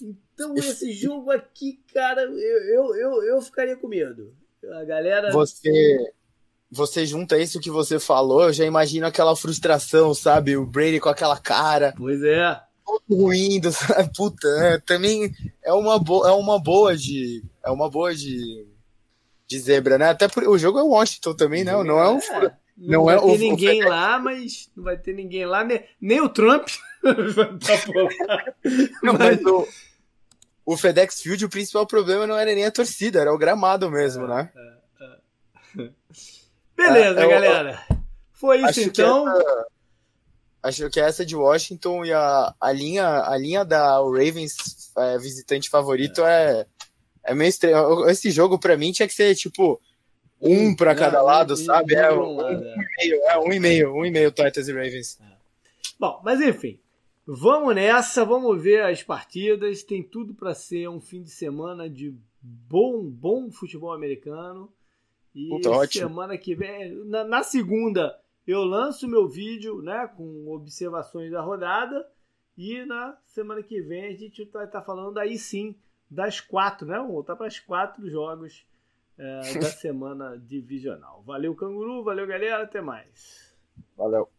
Então, esse jogo aqui, cara, eu, eu, eu, eu ficaria com medo. A galera. Você, você junta isso que você falou, eu já imagino aquela frustração, sabe? O Brady com aquela cara. Pois é. Ruindo, sabe? Puta, é, também é uma, boa, é uma boa de. É uma boa de de zebra, né? Até por, o jogo é Washington também, né? Não é um. É, não, não vai é ter o, ninguém o lá, mas não vai ter ninguém lá, nem, nem o Trump não, mas o, o FedEx Field, o principal problema não era nem a torcida, era o gramado mesmo, né? É, é, é. Beleza, galera. Foi isso então. Que essa, acho que essa de Washington e a, a, linha, a linha da Ravens é, visitante favorito é é meio estranho. Esse jogo, pra mim, tinha que ser tipo um para cada lado, sabe? É um, um, e meio, é um e meio, um e meio Titans e Ravens. É. Bom, mas enfim, vamos nessa, vamos ver as partidas. Tem tudo para ser um fim de semana de bom, bom futebol americano. E Puta, semana que vem, na, na, segunda, eu lanço meu vídeo, né, com observações da rodada. E na semana que vem a gente vai estar tá falando aí sim das quatro, né? Vamos voltar para as quatro jogos é, da semana divisional. Valeu, Canguru. Valeu, galera. Até mais. Valeu.